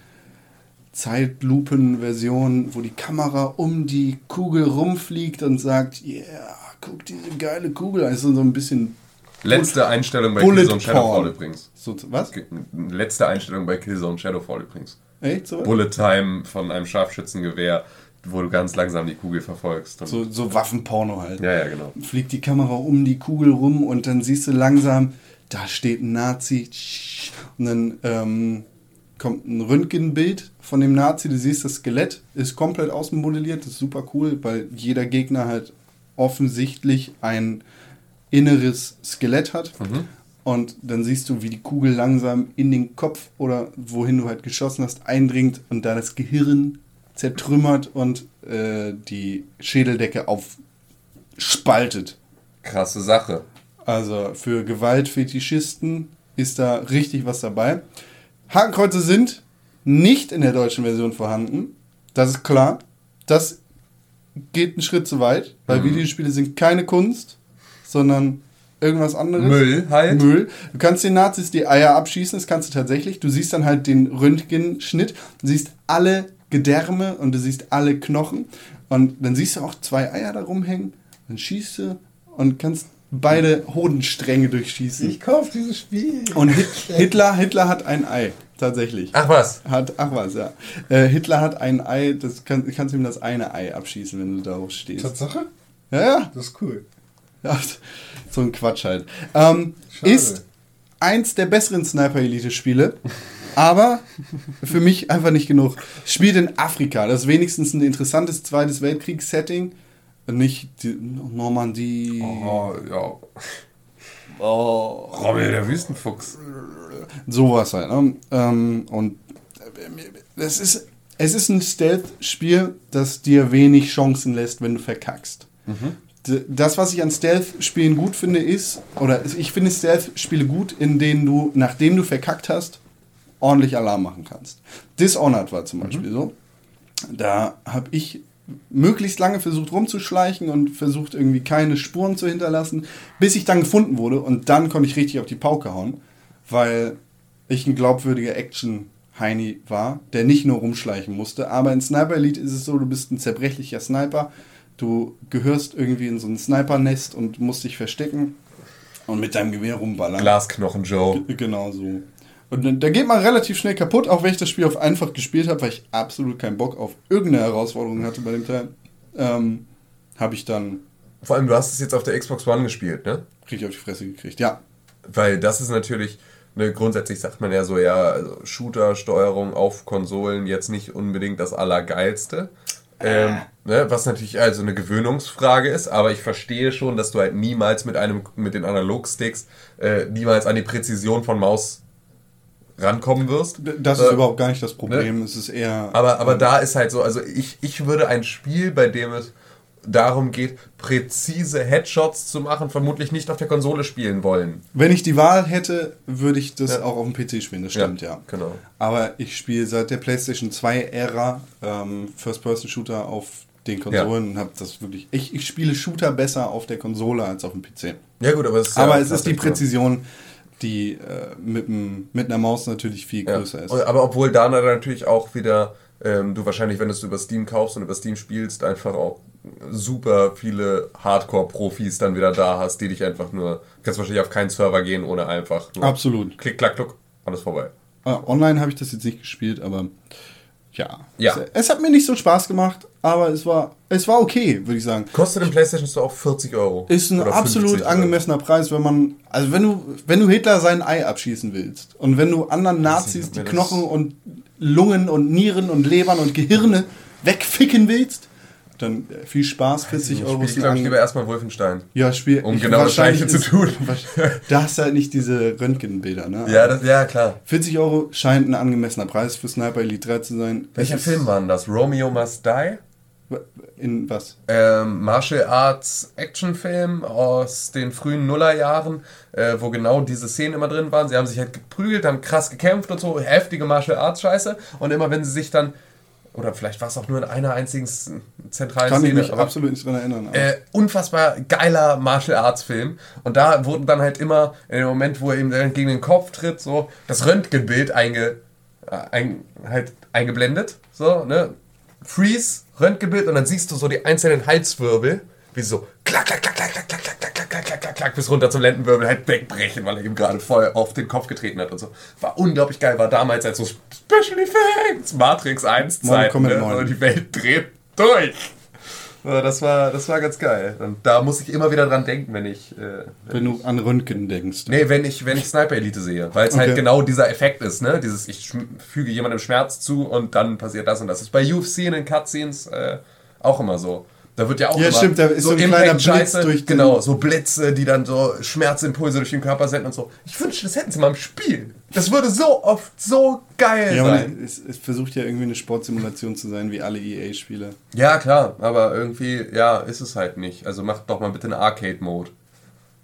Zeitlupen-Version, wo die Kamera um die Kugel rumfliegt und sagt, yeah, guck diese geile Kugel. Also so ein bisschen Letzte Einstellung bei Bullet Killzone Shadowfall übrigens. so, was? Letzte Einstellung bei Killzone Shadowfall übrigens. Echt so? Bullet Time von einem Scharfschützengewehr, wo du ganz langsam die Kugel verfolgst. So, so Waffenporno halt. ja, ja, genau. fliegt die Kamera um die Kugel rum und dann siehst du langsam, da steht ein Nazi. Und dann ähm, kommt ein Röntgenbild von dem Nazi. Du siehst, das Skelett ist komplett ausmodelliert. Das ist super cool, weil jeder Gegner halt offensichtlich ein inneres Skelett hat. Und dann siehst du, wie die Kugel langsam in den Kopf oder wohin du halt geschossen hast, eindringt und da das Gehirn zertrümmert und äh, die Schädeldecke aufspaltet. Krasse Sache. Also für Gewaltfetischisten ist da richtig was dabei. Hakenkreuze sind nicht in der deutschen Version vorhanden. Das ist klar. Das geht einen Schritt zu weit, weil Videospiele sind keine Kunst, sondern irgendwas anderes. Müll halt. Müll. Du kannst den Nazis die Eier abschießen, das kannst du tatsächlich. Du siehst dann halt den Röntgenschnitt, du siehst alle Gedärme und du siehst alle Knochen. Und dann siehst du auch zwei Eier da rumhängen. Dann schießt du und kannst beide Hodenstränge durchschießen. Ich kauf dieses Spiel. Und Hit Hitler, Hitler hat ein Ei, tatsächlich. Ach was. Hat, ach was, ja. Äh, Hitler hat ein Ei, das kann, kannst du ihm das eine Ei abschießen, wenn du darauf stehst. Tatsache? Ja, ja. Das ist cool. Ja, so ein Quatsch halt. Ähm, ist eins der besseren Sniper-Elite-Spiele, aber für mich einfach nicht genug. Spielt in Afrika, das ist wenigstens ein interessantes Zweites Weltkriegs-Setting. Nicht die Normandie. Oh, ja. Oh. Rommel, der Wüstenfuchs. Sowas halt. Ne? Ähm, und es ist, es ist ein Stealth-Spiel, das dir wenig Chancen lässt, wenn du verkackst. D- Das, was ich an Stealth-Spielen gut finde, ist, oder ich finde Stealth-Spiele gut, in denen du, nachdem du verkackt hast, ordentlich Alarm machen kannst. Dishonored war zum Beispiel so. Da habe ich möglichst lange versucht rumzuschleichen und versucht irgendwie keine Spuren zu hinterlassen, bis ich dann gefunden wurde und dann konnte ich richtig auf die Pauke hauen, weil ich ein glaubwürdiger Action-Heini war, der nicht nur rumschleichen musste. Aber in Sniper Elite ist es so, du bist ein zerbrechlicher Sniper, du gehörst irgendwie in so ein Sniper-Nest und musst dich verstecken und mit deinem Gewehr rumballern. Glasknochen Joe. Genau so. Und da geht man relativ schnell kaputt, auch wenn ich das Spiel auf einfach gespielt habe, weil ich absolut keinen Bock auf irgendeine Herausforderung hatte bei dem Teil. Ähm, habe ich dann Vor allem, du hast es jetzt auf der Xbox One gespielt, ne? richtig auf die Fresse gekriegt. Ja, Weil das ist natürlich, ne, grundsätzlich sagt man ja so, ja, also Shooter-Steuerung auf Konsolen jetzt nicht unbedingt das Allergeilste. Ähm, ne, was natürlich also eine Gewöhnungsfrage ist, aber ich verstehe schon, dass du halt niemals mit einem, mit den Analogsticks äh, niemals an die Präzision von Maus rankommen wirst. das ist Äh, überhaupt gar nicht das Problem. Es ist eher. Aber, aber da ist halt so, also ich, ich würde ein Spiel, bei dem es darum geht, präzise Headshots zu machen, vermutlich nicht auf der Konsole spielen wollen. Wenn ich die Wahl hätte, würde ich das Ja. auch auf dem PC spielen, das stimmt, ja. Genau. Aber ich spiele seit der PlayStation 2-Ära ähm, First-Person-Shooter auf den Konsolen und habe das wirklich. Ich, ich spiele Shooter besser auf der Konsole als auf dem PC. Ja gut, aber es ist Aber ja es ist die tatsächlich so. Die äh, mit, mit einer Maus natürlich viel Ja. größer ist. Aber obwohl da natürlich auch wieder, ähm, du wahrscheinlich, wenn du es über Steam kaufst und über Steam spielst, einfach auch super viele Hardcore-Profis dann wieder da hast, die dich einfach nur, kannst wahrscheinlich auf keinen Server gehen, ohne einfach nur Absolut. Klick, klack, kluck, alles vorbei. Äh, online habe ich das jetzt nicht gespielt, aber ja. Ja. Es, hat mir nicht so Spaß gemacht, aber es war, es war okay, würde ich sagen. Kostet im PlayStation Store auch 40 Euro. Ist ein absolut 50 oder- angemessener Preis, wenn man, also wenn du, wenn du Hitler sein Ei abschießen willst und wenn du anderen Nazis die Knochen und Lungen und Nieren und Lebern und Gehirne wegficken willst, dann viel Spaß, 40 Ich Euro ein glaube ich, lieber erstmal Wolfenstein. Ja, Spiel. Um ich- genau das Gleiche zu tun. Da hast du halt nicht diese Röntgenbilder, ne? Ja, das, ja, klar. 40 Euro scheint ein angemessener Preis für Sniper Elite 3 zu sein. Welcher Film war denn das? Romeo Must Die? In was? ähm, Martial Arts Actionfilm aus den frühen Nullerjahren, äh, wo genau diese Szenen immer drin waren. Sie haben sich halt geprügelt, haben krass gekämpft und so, heftige Martial Arts Scheiße. Und immer wenn sie sich dann, oder vielleicht war es auch nur in einer einzigen zentralen Kann ich Szene, mich aber, absolut nicht dran erinnern. äh, unfassbar geiler Martial Arts Film. Und da wurden dann halt immer, in dem Moment, wo er ihm gegen den Kopf tritt, so das Röntgenbild einge, äh, ein, halt eingeblendet. So, ne? Freeze, Röntgenbild und dann siehst du so die einzelnen Halswirbel, wie so klack, klack, klack, klack, klack, klack, klack, klack, klack, klack, klack, bis runter zum Lendenwirbel halt wegbrechen, weil er ihm gerade voll auf den Kopf getreten hat und so. War unglaublich geil, war damals als so Special Effects, Matrix 1 Mortal Zeit, ne? 9. so, die Welt dreht durch. Das war, das war ganz geil. Und da muss ich immer wieder dran denken, wenn ich. Äh, wenn du an Röntgen denkst. nee, wenn ich, wenn ich Sniper Elite sehe. Weil es Okay. halt genau dieser Effekt ist, ne? Dieses, ich füge jemandem Schmerz zu und dann passiert das und das. ist bei UFC in den Cutscenes äh, auch immer so. Da wird ja auch Ja, immer stimmt, da ist so ein kleiner Blitz Impact-Scheiße, durch den- Genau, so Blitze, die dann so Schmerzimpulse durch den Körper senden und so. Ich wünschte, das hätten sie mal im Spiel. Das würde so oft so geil Ja, sein. es, es versucht ja irgendwie eine Sportsimulation zu sein, wie alle EA-Spiele. Ja, klar, aber irgendwie, ja, ist es halt nicht. Also macht doch mal bitte einen Arcade-Mode,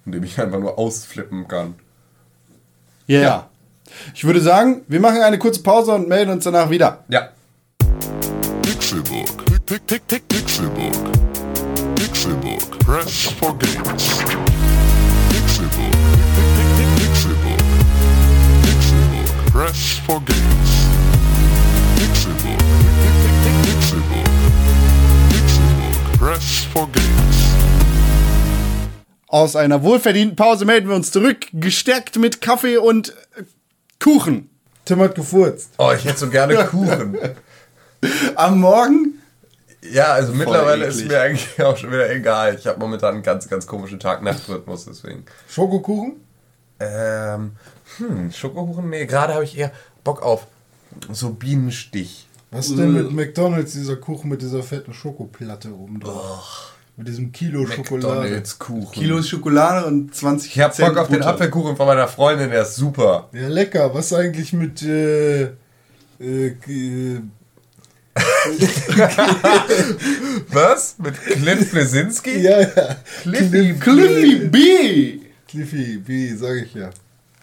in dem ich einfach nur ausflippen kann. Ja. ja. Ich würde sagen, wir machen eine kurze Pause und melden uns danach wieder. Ja. Pixelbook. Pick, pick, pick, Pixelbook. Press for games. Pixelbook. Pixelbook. Pixelbook. Press for games. Pixelbook. Pixelbook. Pixelbook. Press for games. Aus einer wohlverdienten Pause melden wir uns zurück, gestärkt mit Kaffee und äh, Kuchen. Tim hat gefurzt. Oh, ich hätte so gerne Kuchen. Am Morgen Ja, also mittlerweile ist eklig. mir eigentlich auch schon wieder egal. Ich habe momentan einen ganz, ganz komischen Tag-Nacht-Rhythmus, deswegen. Schokokuchen? Ähm, hm, Schokokuchen? Nee, gerade habe ich eher Bock auf so Bienenstich. Was ist denn mit McDonalds, dieser Kuchen mit dieser fetten Schokoplatte oben drauf? Mit diesem Kilo Schokolade. McDonalds Kuchen. Kilos Schokolade und 20 Ich hab Bock auf den. Apfelkuchen von meiner Freundin, der ist super. Ja, lecker. Was eigentlich mit äh, äh, äh, Was? Mit Clint Blesinski? Ja, ja. Cliffy Cliffy B! Cliffy, B, sag ich ja.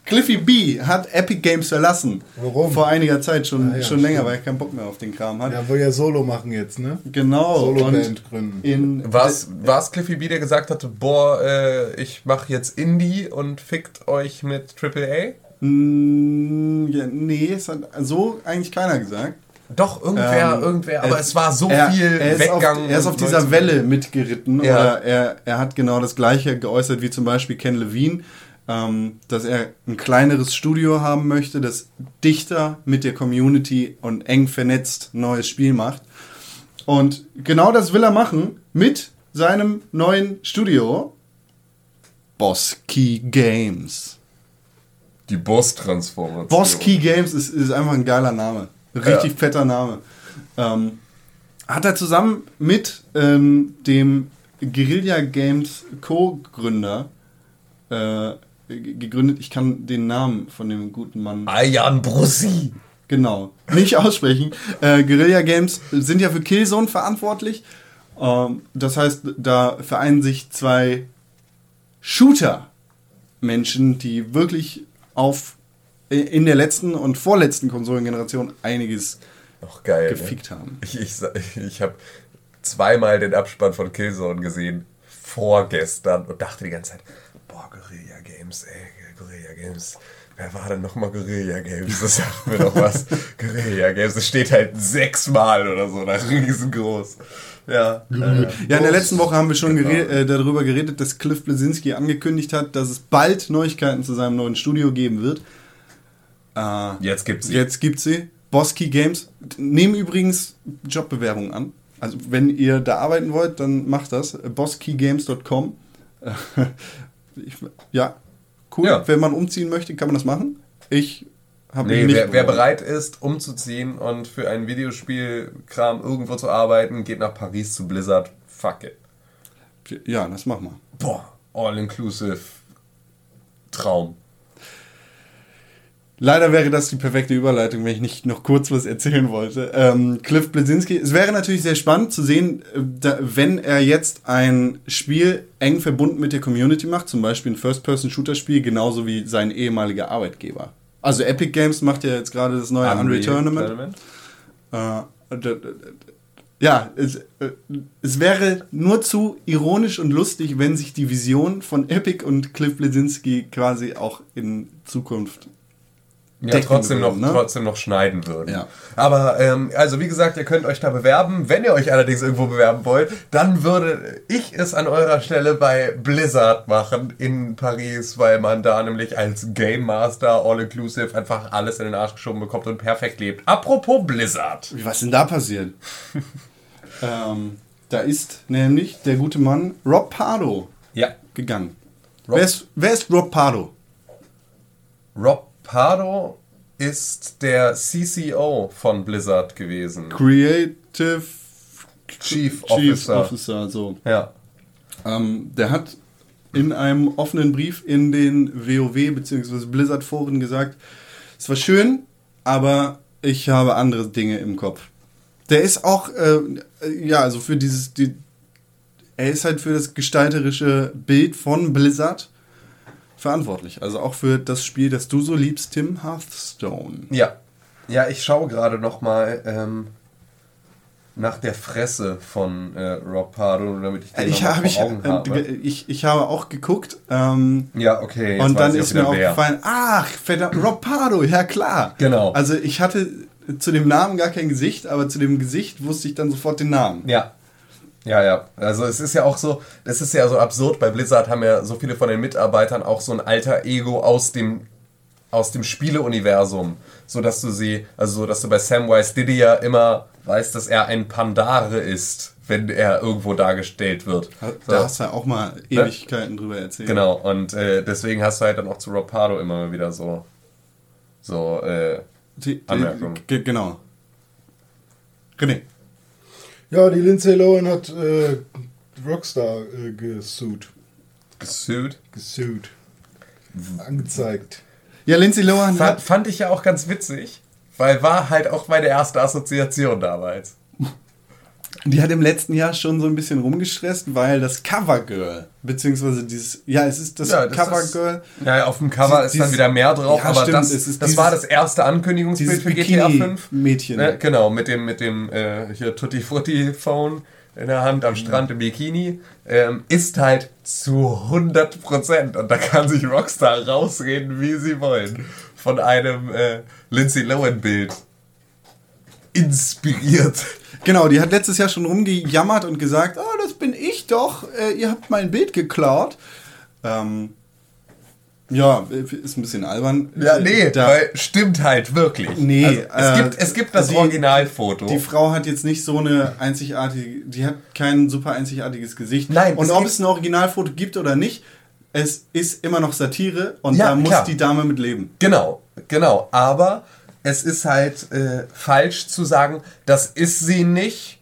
Cliffy B hat Epic Games verlassen. Warum? Vor einiger Zeit, schon, Ah, ja, schon länger, stimmt. weil er keinen Bock mehr auf den Kram hat. Ja, will ja Solo machen jetzt, ne? Genau. Solo-Band und gründen. in War's, war's Cliffy B, der gesagt hatte, boah, äh, ich mach jetzt Indie und fickt euch mit AAA? Mm, ja, nee, es hat so eigentlich keiner gesagt. Doch, irgendwer, Ähm, irgendwer, aber er- es war so er, viel er ist Weggang. Auf, er ist auf dieser Leute- Welle mitgeritten. Ja. Oder er, er hat genau das Gleiche geäußert wie zum Beispiel Ken Levine, ähm, dass er ein kleineres Studio haben möchte, das dichter mit der Community und eng vernetzt ein neues Spiel macht. Und genau das will er machen mit seinem neuen Studio Boss Key Games. Die Boss-Transformation. Boss Key Games ist, ist einfach ein geiler Name. Richtig Ja. fetter Name. Ähm, hat er zusammen mit ähm, dem Guerilla Games Co-Gründer äh, gegründet. Ich kann den Namen von dem guten Mann Ayan Brussi. genau nicht aussprechen. Äh, Guerilla Games sind ja für Killzone verantwortlich. Ähm, das heißt, da vereinen sich zwei Shooter-Menschen, die wirklich auf in der letzten und vorletzten Konsolengeneration einiges Noch geil. gefickt haben. Ne? Ich, ich, ich habe zweimal den Abspann von Killzone gesehen, vorgestern, und dachte die ganze Zeit, boah, Guerilla Games, ey, Guerilla Games. Wer war denn nochmal Guerilla Games? Das sagt mir doch was. Guerilla Games, das steht halt sechsmal oder so, da riesengroß. Ja. äh, Ja, in der letzten Woche haben wir schon Genau. äh, darüber geredet, dass Cliff Blesinski angekündigt hat, dass es bald Neuigkeiten zu seinem neuen Studio geben wird. Äh, Jetzt gibt's sie. Jetzt gibt sie. Boski Games nehmen übrigens Jobbewerbungen an. Also wenn ihr da arbeiten wollt, dann macht das. boskeygames.com. Ich- ja, cool. Ja. Wenn man umziehen möchte, kann man das machen. Ich habe Nee, nicht. wer, wer bereit ist, umzuziehen und für ein Videospielkram irgendwo zu arbeiten, geht nach Paris zu Blizzard. Fuck it. Ja, das machen wir. Boah, all-inclusive Traum. Leider wäre das die perfekte Überleitung, wenn ich nicht noch kurz was erzählen wollte. Ähm, Cliff Blesinski, es wäre natürlich sehr spannend zu sehen, äh, da, wenn er jetzt ein Spiel eng verbunden mit der Community macht, zum Beispiel ein First-Person-Shooter-Spiel, genauso wie sein ehemaliger Arbeitgeber. Also Epic Games macht ja jetzt gerade das neue Unreal, Tournament. Äh, ja, es, äh, es wäre nur zu ironisch und lustig, wenn sich die Vision von Epic und Cliff Blesinski quasi auch in Zukunft Ja, trotzdem noch, ne? trotzdem noch schneiden würden. Ja. Aber, ähm, also wie gesagt, ihr könnt euch da bewerben. Wenn ihr euch allerdings irgendwo bewerben wollt, dann würde ich es an eurer Stelle bei Blizzard machen in Paris, weil man da nämlich als Game Master All-Inclusive einfach alles in den Arsch geschoben bekommt und perfekt lebt. Apropos Blizzard. Wie, Was denn da passiert? ähm, da ist nämlich der gute Mann Rob Pardo Ja. gegangen. Rob- Wer, ist, wer ist Rob Pardo? Rob Pardo ist der CCO von Blizzard gewesen. Creative Chief Chief Officer. Officer so. Ja. Ähm, der hat in einem offenen Brief in den WoW bzw. Blizzard Foren gesagt, es war schön, aber ich habe andere Dinge im Kopf. Der ist auch, äh, ja, also für dieses, die, er ist halt für das gestalterische Bild von Blizzard verantwortlich. Also auch für das Spiel, das du so liebst, Tim Hearthstone. Ja. Ja, ich schaue gerade noch mal ähm, nach der Fresse von äh, Rob Pardo, damit ich den Ich, noch hab, ich, Augen habe. äh, ich, ich habe auch geguckt. Ähm, Ja, okay. Und dann ist mir aufgefallen, ach, verdammt, Rob Pardo, ja klar. Genau. Also ich hatte zu dem Namen gar kein Gesicht, aber zu dem Gesicht wusste ich dann sofort den Namen. Ja. Ja, ja. Also es ist ja auch so, das ist ja so absurd. Bei Blizzard haben ja so viele von den Mitarbeitern auch so ein alter Ego aus dem aus dem Spieleuniversum, so dass du sie, also so dass du bei Samwise Diddy ja immer weißt, dass er ein Pandare ist, wenn er irgendwo dargestellt wird. Da So. hast du ja auch mal Ewigkeiten drüber erzählt. Genau, und äh, deswegen hast du halt dann auch zu Rob Pardo immer mal wieder so, so, äh, Die, die, Anmerkung. ge- Genau. René. Ja, die Lindsay Lohan hat äh, Rockstar äh, gesued. gesued. Gesued. Angezeigt. Ja, Lindsay Lohan Fand, hat. fand ich ja auch ganz witzig, weil war halt auch meine erste Assoziation damals. Die hat im letzten Jahr schon so ein bisschen rumgestresst, weil das Covergirl, beziehungsweise dieses, ja, es ist das, Ja, das Covergirl, Ja, auf dem Cover ist dann Dieses- wieder mehr drauf, Ja, aber stimmt, das, das dieses- war das erste Ankündigungsbild dieses für GTA 5. Bikini-Mädchen. Ne, genau, mit dem, mit dem äh, hier Tutti Frutti Phone in der Hand am Strand im Bikini. Ähm, ist halt zu 100% und da kann sich Rockstar rausreden, wie sie wollen. Von einem äh, Lindsay Lohan Bild. Inspiriert. Genau, die hat letztes Jahr schon rumgejammert und gesagt, oh, das bin ich doch, äh, ihr habt mein Bild geklaut. Ähm, Ja, ist ein bisschen albern. Ja, nee, Da- weil stimmt halt wirklich. Nee, also, es, äh, gibt, es gibt das die- Originalfoto. Die Frau hat jetzt nicht so eine einzigartige, die hat kein super einzigartiges Gesicht. Nein, und es ob es ein Originalfoto gibt oder nicht, es ist immer noch Satire und Ja, da muss klar. die Dame mit leben. Genau, genau. Aber es ist halt äh, falsch zu sagen, das ist sie nicht.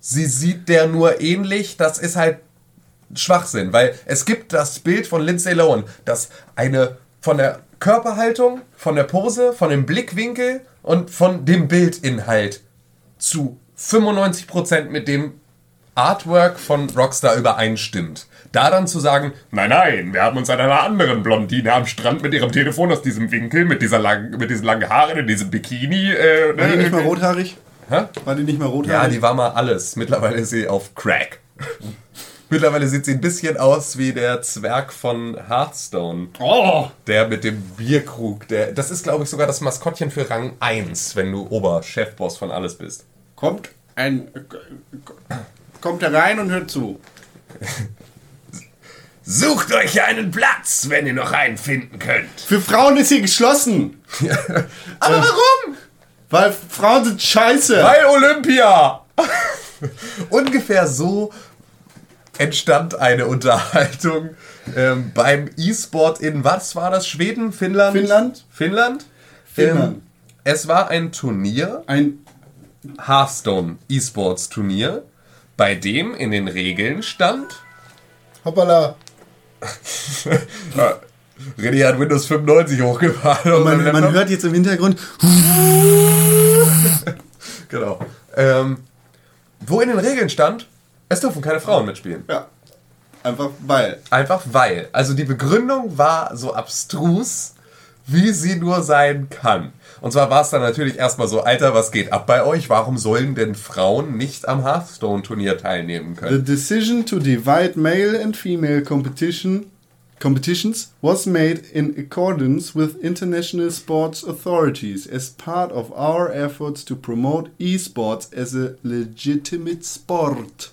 Sie sieht der nur ähnlich. Das ist halt Schwachsinn, weil es gibt das Bild von Lindsay Lohan, das eine von der Körperhaltung, von der Pose, von dem Blickwinkel und von dem Bildinhalt zu 95% mit dem Artwork von Rockstar übereinstimmt. Da dann zu sagen, nein, nein, wir haben uns an einer anderen Blondine am Strand mit ihrem Telefon aus diesem Winkel, mit dieser langen, mit diesen langen Haaren, in diesem Bikini. Äh, War die nicht äh, mal rothaarig? Hä? War die nicht mal Ja, rothaarig? die war mal alles. Mittlerweile ist sie auf Crack. Mittlerweile sieht sie ein bisschen aus wie der Zwerg von Hearthstone. Oh! Der mit dem Bierkrug. Der, das ist, glaube ich, sogar das Maskottchen für Rang 1, wenn du Oberchefboss von alles bist. Kommt ein. Kommt herein und hört zu. Sucht euch einen Platz, wenn ihr noch einen finden könnt. Für Frauen ist hier geschlossen. Aber warum? Weil Frauen sind scheiße. Weil Olympia! Ungefähr so entstand eine Unterhaltung ähm, beim E-Sport in, was war das? Schweden? Finnland? Finnland? Finnland? Finnland. Ähm, es war ein Turnier, Ein. Hearthstone E-Sports Turnier, bei dem in den Regeln stand, Hoppala. René hat Windows 95 hochgefahren. auf Man, man hört jetzt im Hintergrund. Genau. Ähm, wo in den Regeln stand, es dürfen keine Frauen mitspielen. Ja. Einfach weil. Einfach weil. Also die Begründung war so abstrus, wie sie nur sein kann. Und zwar war es dann natürlich erstmal so, Alter, was geht ab bei euch? Warum sollen denn Frauen nicht am Hearthstone-Turnier teilnehmen The können? decision to divide male and female competition competitions was made in accordance with international sports authorities as part of our efforts to promote esports as a legitimate sport.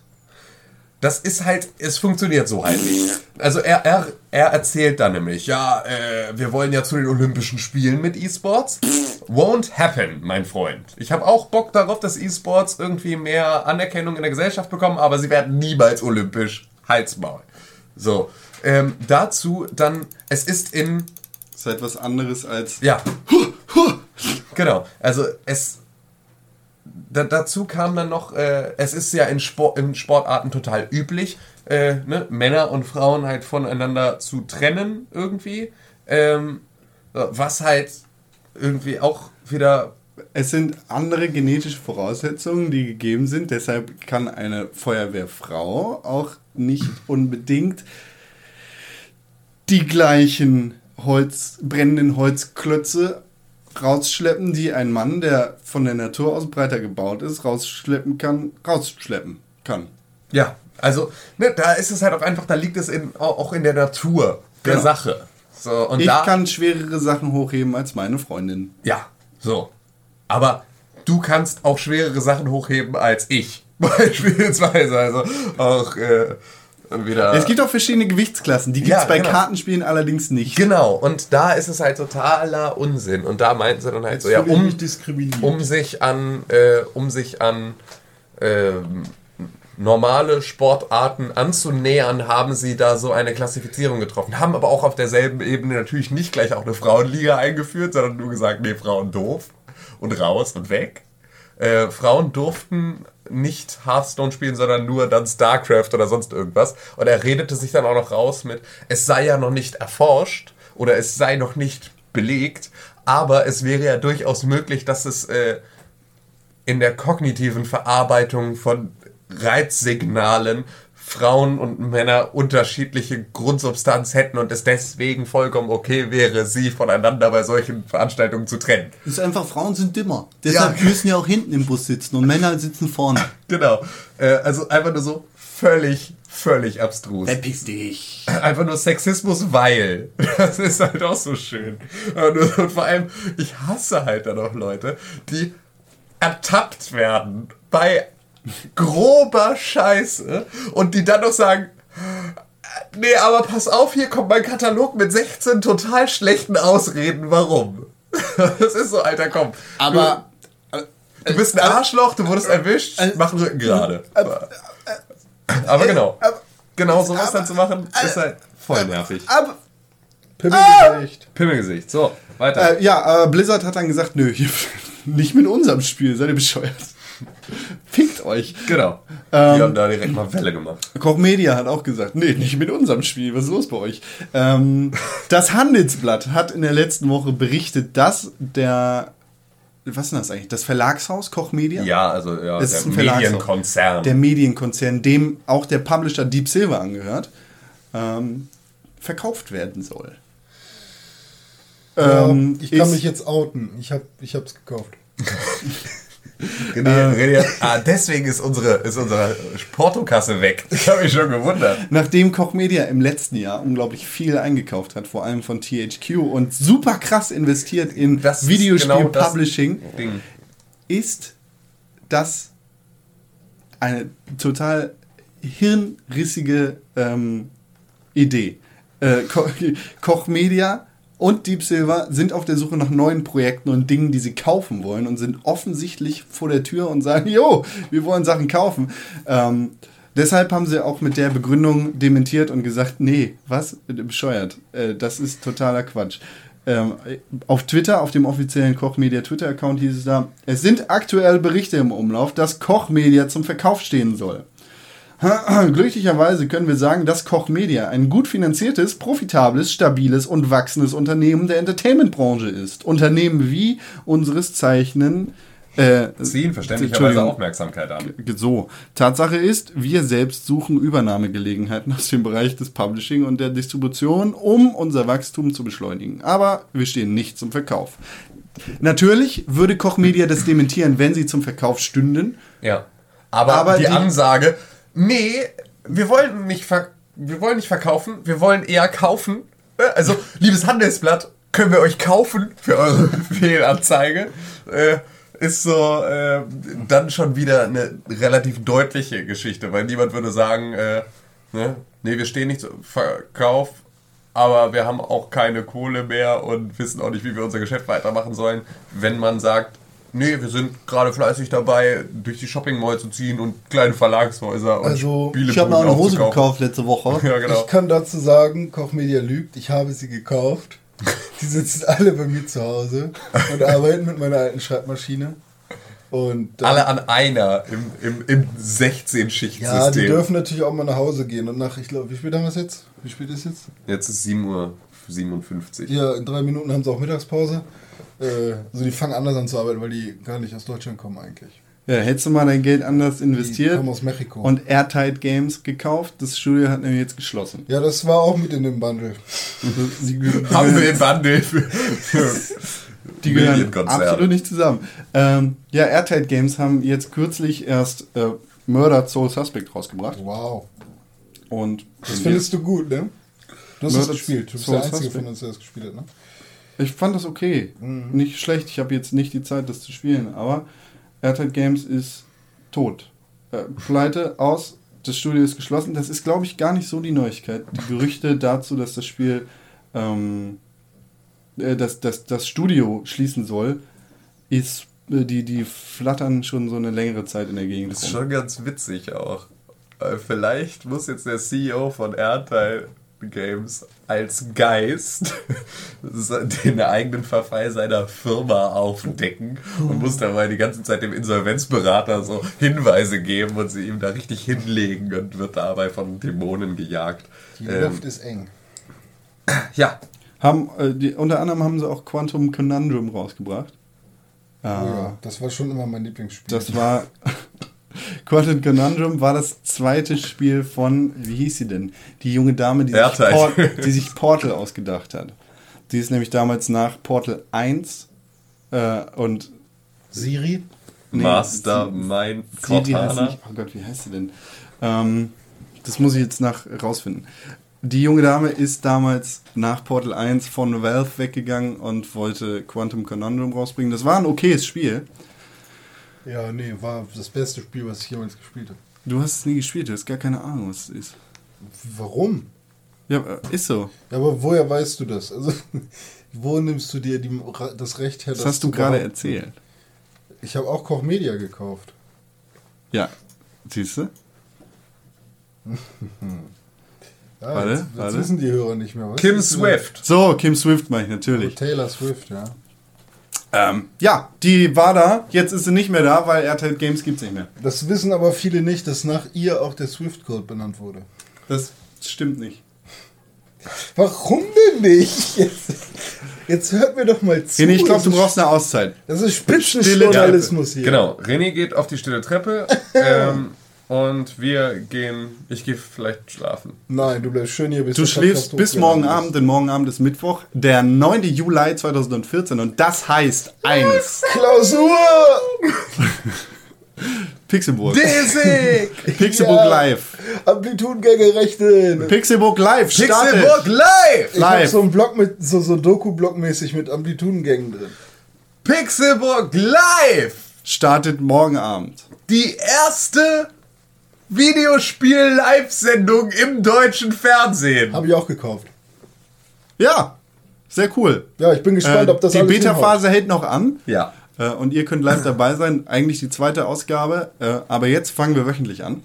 Das ist halt, es funktioniert so halt nicht. Also er, er, er erzählt dann nämlich, ja, äh, wir wollen ja zu den Olympischen Spielen mit E-Sports. Won't happen, mein Freund. Ich habe auch Bock darauf, dass E-Sports irgendwie mehr Anerkennung in der Gesellschaft bekommen, aber sie werden niemals olympisch. Halsmaul. So, ähm, dazu dann, es ist in, Das ist halt was anderes als. ja, genau, also es, da, dazu kam dann noch, äh, es ist ja in, Sport, in Sportarten total üblich, äh, ne, Männer und Frauen halt voneinander zu trennen irgendwie. Ähm, was halt irgendwie auch wieder. Es sind andere genetische Voraussetzungen, die gegeben sind. Deshalb kann eine Feuerwehrfrau auch nicht unbedingt die gleichen Holz, brennenden Holzklötze rausschleppen, die ein Mann, der von der Natur aus breiter gebaut ist, rausschleppen kann, rausschleppen kann. Ja, also ne, da ist es halt auch einfach, da liegt es in, auch in der Natur der Genau. Sache. So, und Ich da, kann schwerere Sachen hochheben als meine Freundin. Ja, so. Aber du kannst auch schwerere Sachen hochheben als ich. Beispielsweise. Also auch äh, wieder. Es gibt auch verschiedene Gewichtsklassen, die gibt es Ja, bei genau. Kartenspielen allerdings nicht. Genau, und da ist es halt totaler Unsinn. Und da meinten sie dann halt so, ja, um, um sich an, äh, um sich an ähm, normale Sportarten anzunähern, haben sie da so eine Klassifizierung getroffen. Haben aber auch auf derselben Ebene natürlich nicht gleich auch eine Frauenliga eingeführt, sondern nur gesagt, nee, Frauen doof und raus und weg. Äh, Frauen durften nicht Hearthstone spielen, sondern nur dann StarCraft oder sonst irgendwas. Und er redete sich dann auch noch raus mit, es sei ja noch nicht erforscht oder es sei noch nicht belegt, aber es wäre ja durchaus möglich, dass es äh, in der kognitiven Verarbeitung von Reizsignalen Frauen und Männer unterschiedliche Grundsubstanz hätten und es deswegen vollkommen okay wäre, sie voneinander bei solchen Veranstaltungen zu trennen. Das ist einfach, Frauen sind dümmer. Deshalb Ja. müssen ja auch hinten im Bus sitzen und Männer sitzen vorne. Genau. Äh, also einfach nur so völlig, völlig abstrus. Verpiss dich. Einfach nur Sexismus, weil. Das ist halt auch so schön. Und vor allem, ich hasse halt dann auch Leute, die ertappt werden bei grober Scheiße und die dann noch sagen, Nee, aber pass auf, hier kommt mein Katalog mit 16 total schlechten Ausreden. Warum? Das ist so, Alter, komm. Aber Du bist ein Arschloch, du wurdest erwischt, mach den Rücken gerade. Aber genau. Genau sowas dann zu machen, ist halt voll nervig. aber Pimmelgesicht. Pimmelgesicht. So, weiter. Äh, ja, aber Blizzard hat dann gesagt, nö, hier, nicht mit unserem Spiel, seid ihr bescheuert. Fickt euch. Genau. Ähm, Die haben da direkt mal Welle gemacht. Koch Media hat auch gesagt, nee, nicht mit unserem Spiel, was ist los bei euch? Ähm, das Handelsblatt hat in der letzten Woche berichtet, dass der, was ist denn das eigentlich, das Verlagshaus Koch Media? Ja, also ja, Es der ist ein Verlagshaus. Medienkonzern. Der Medienkonzern, dem auch der Publisher Deep Silver angehört, ähm, verkauft werden soll. Ähm, ich kann ist- mich jetzt outen. Ich hab, ich hab's gekauft. René, René, ah, deswegen ist unsere, ist unsere Portokasse weg. Ich habe mich schon gewundert. Nachdem Koch Media im letzten Jahr unglaublich viel eingekauft hat, vor allem von THQ und super krass investiert in Das ist Videospiel-Publishing, genau das Ding. ist das eine total hirnrissige ähm, Idee. Äh, Ko Koch Media und Deep Silver sind auf der Suche nach neuen Projekten und Dingen, die sie kaufen wollen und sind offensichtlich vor der Tür und sagen, jo, wir wollen Sachen kaufen. Ähm, deshalb haben sie auch mit der Begründung dementiert und gesagt, nee, was? Bescheuert. Äh, das ist totaler Quatsch. Ähm, auf Twitter, auf dem offiziellen Koch Media Twitter-Account hieß es da, es sind aktuell Berichte im Umlauf, dass Koch Media zum Verkauf stehen soll. Glücklicherweise können wir sagen, dass Koch Media ein gut finanziertes, profitables, stabiles und wachsendes Unternehmen der Entertainment-Branche ist. Unternehmen wie unseres Zeichnen. Äh, Ziehen verständlicherweise. Aufmerksamkeit an. So, Tatsache ist, wir selbst suchen Übernahmegelegenheiten aus dem Bereich des Publishing und der Distribution, um unser Wachstum zu beschleunigen. Aber wir stehen nicht zum Verkauf. Natürlich würde Koch Media das dementieren, wenn sie zum Verkauf stünden. Ja. Aber, Aber die, die- Ansage, nee, wir wollen nicht wir wollen nicht verkaufen, wir wollen eher kaufen. Äh, Also, liebes Handelsblatt, können wir euch kaufen für eure Fehlanzeige? Äh, ist so äh, dann schon wieder eine relativ deutliche Geschichte, weil niemand würde sagen, äh, ne, nee, wir stehen nicht zum Verkauf, aber wir haben auch keine Kohle mehr und wissen auch nicht, wie wir unser Geschäft weitermachen sollen. Wenn man sagt, nee, wir sind gerade fleißig dabei, durch die Shopping Mall zu ziehen und kleine Verlagshäuser und Also, Ich habe mir auch eine Hose gekauft letzte Woche. Ja, genau. Ich kann dazu sagen, Kochmedia lügt. Ich habe sie gekauft. Die sitzen alle bei mir zu Hause und arbeiten mit meiner alten Schreibmaschine. Und Alle an einer im, im, im 16-Schichtsystem. ja, die dürfen natürlich auch mal nach Hause gehen. Und nach, ich glaube, wie spät haben wir es jetzt? Wie spät ist jetzt? Jetzt ist 7.57 Uhr. Ja, in drei Minuten haben sie auch Mittagspause. Äh, also die fangen anders an zu arbeiten, weil die gar nicht aus Deutschland kommen eigentlich. Ja, hättest du mal dein Geld anders Die investiert kommen aus Mexiko. und Airtight Games gekauft, das Studio hat nämlich jetzt geschlossen. ja, das war auch mit in dem Bundle. Die, die, Haben wir den Bundle für, für die gehören absolut nicht zusammen. Ähm, ja, Airtight Games haben jetzt kürzlich erst äh, Murder Soul Suspect rausgebracht. Wow. Und Das findest du gut, ne? Du hast es das- gespielt. Du bist so der ist Einzige das von uns, der das gespielt hat, ne? Ich fand das okay. Nicht schlecht. Ich habe jetzt nicht die Zeit, das zu spielen. Aber Airtight Games ist tot. Äh, pleite, aus. Das Studio ist geschlossen. Das ist, glaube ich, gar nicht so die Neuigkeit. Die Gerüchte dazu, dass das Spiel, ähm, äh, dass, dass das Studio schließen soll, ist, äh, die, die flattern schon so eine längere Zeit in der Gegend. Das ist rum. schon ganz witzig auch. Äh, Vielleicht muss jetzt der CEO von Airtime Games als Geist den eigenen Verfall seiner Firma aufdecken und muss dabei die ganze Zeit dem Insolvenzberater so Hinweise geben und sie ihm da richtig hinlegen und wird dabei von Dämonen gejagt. Die Ähm, Luft ist eng. ja, Haben, äh, die, unter anderem haben sie auch Quantum Conundrum rausgebracht. Oh ja, das war schon immer mein Lieblingsspiel. Das war. Quantum Conundrum war das zweite Spiel von, wie hieß sie denn? Die junge Dame, die sich. Port, die sich Portal ausgedacht hat. Die ist nämlich damals nach Portal 1 äh, und Siri? Nee, Mastermind Cortana. nicht, oh Gott, wie heißt sie denn? Ähm, das muss ich jetzt nach rausfinden. Die junge Dame ist damals nach Portal 1 von Valve weggegangen und wollte Quantum Conundrum rausbringen. Das war ein okayes Spiel. Ja, nee, war das beste Spiel, was ich jemals gespielt habe. Du hast es nie gespielt, du hast gar keine Ahnung, was es ist. Warum? Ja, äh, ist so. Ja, aber woher weißt du das? Also, wo nimmst du dir die, das Recht her? Das hast du gerade erzählt. Ich habe auch Koch Media gekauft. Ja. Siehst du? Ja, Warte, jetzt, jetzt warte. wissen die Hörer nicht mehr. Was Kim Swift. So, Kim Swift mache ich natürlich. Taylor Swift, ja. Ähm, ja, die war da. Jetzt ist sie nicht mehr da, weil RTL Games gibt's nicht mehr. Das wissen aber viele nicht, dass nach ihr auch der Swift-Code benannt wurde. Das stimmt nicht. Warum denn nicht? Jetzt, jetzt hört mir doch mal zu. René, ich glaube, du ist- brauchst eine Auszeit. Das ist Spitzenjournalismus hier. Genau, René geht auf die stille Treppe ähm, und wir gehen, ich gehe vielleicht schlafen. Nein, du bleibst schön hier bis Du schläfst bis morgen ist. Abend, denn morgen Abend ist Mittwoch, der 9. Juli 2014 und das heißt eins. Klausur! Pixelburg. Desig! Pixelburg Ja. live. Amplitudengänge rechnen. Pixelburg live startet. Pixelburg live! Ich hab live. so einen Block mit, so, so Doku-Block mäßig mit Amplitudengängen drin. Pixelburg live! Startet morgen Abend. Die erste Videospiel-Live-Sendung im deutschen Fernsehen. Habe ich auch gekauft. Ja, sehr cool. Ja, ich bin gespannt, Äh, ob das die Beta-Phase hält noch an. Ja. Äh, und ihr könnt live dabei sein. Eigentlich die zweite Ausgabe. Äh, aber jetzt fangen wir wöchentlich an.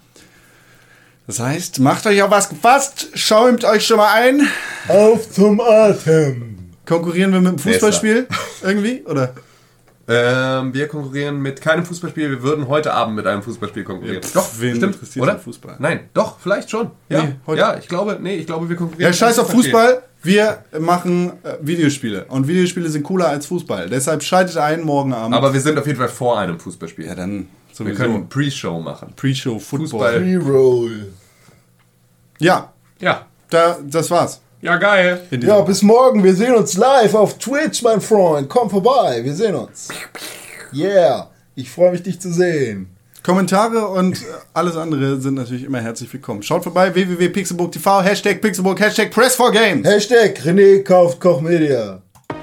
Das heißt, macht euch auf was gefasst, schäumt euch schon mal ein. Auf zum Atem. Konkurrieren wir mit dem Fußballspiel irgendwie? Oder? Ähm, wir konkurrieren mit keinem Fußballspiel. Wir würden heute Abend mit einem Fußballspiel konkurrieren. Ja, pff, doch, wen stimmt, interessiert oder? Fußball? Nein, doch, vielleicht schon. Ja, Nee, heute- ja, ich glaube, nee, ich glaube, wir konkurrieren. Ja, scheiß auf Fußball. Wir machen äh, Videospiele. Und Videospiele sind cooler als Fußball. Deshalb schaltet ein morgen Abend. Aber wir sind auf jeden Fall vor einem Fußballspiel. ja, dann wir sowieso. können Pre-Show machen. Pre-Show Football. Fußball. Reroll. Ja, Ja. da, das war's. Ja, geil. Ja, bis morgen. Wir sehen uns live auf Twitch, mein Freund. Komm vorbei. Wir sehen uns. Yeah. Ich freue mich, dich zu sehen. Kommentare und alles andere sind natürlich immer herzlich willkommen. Schaut vorbei, www.pixelburg.tv, Hashtag Pixelburg, Hashtag Press4Games. Hashtag René kauft Kochmedia.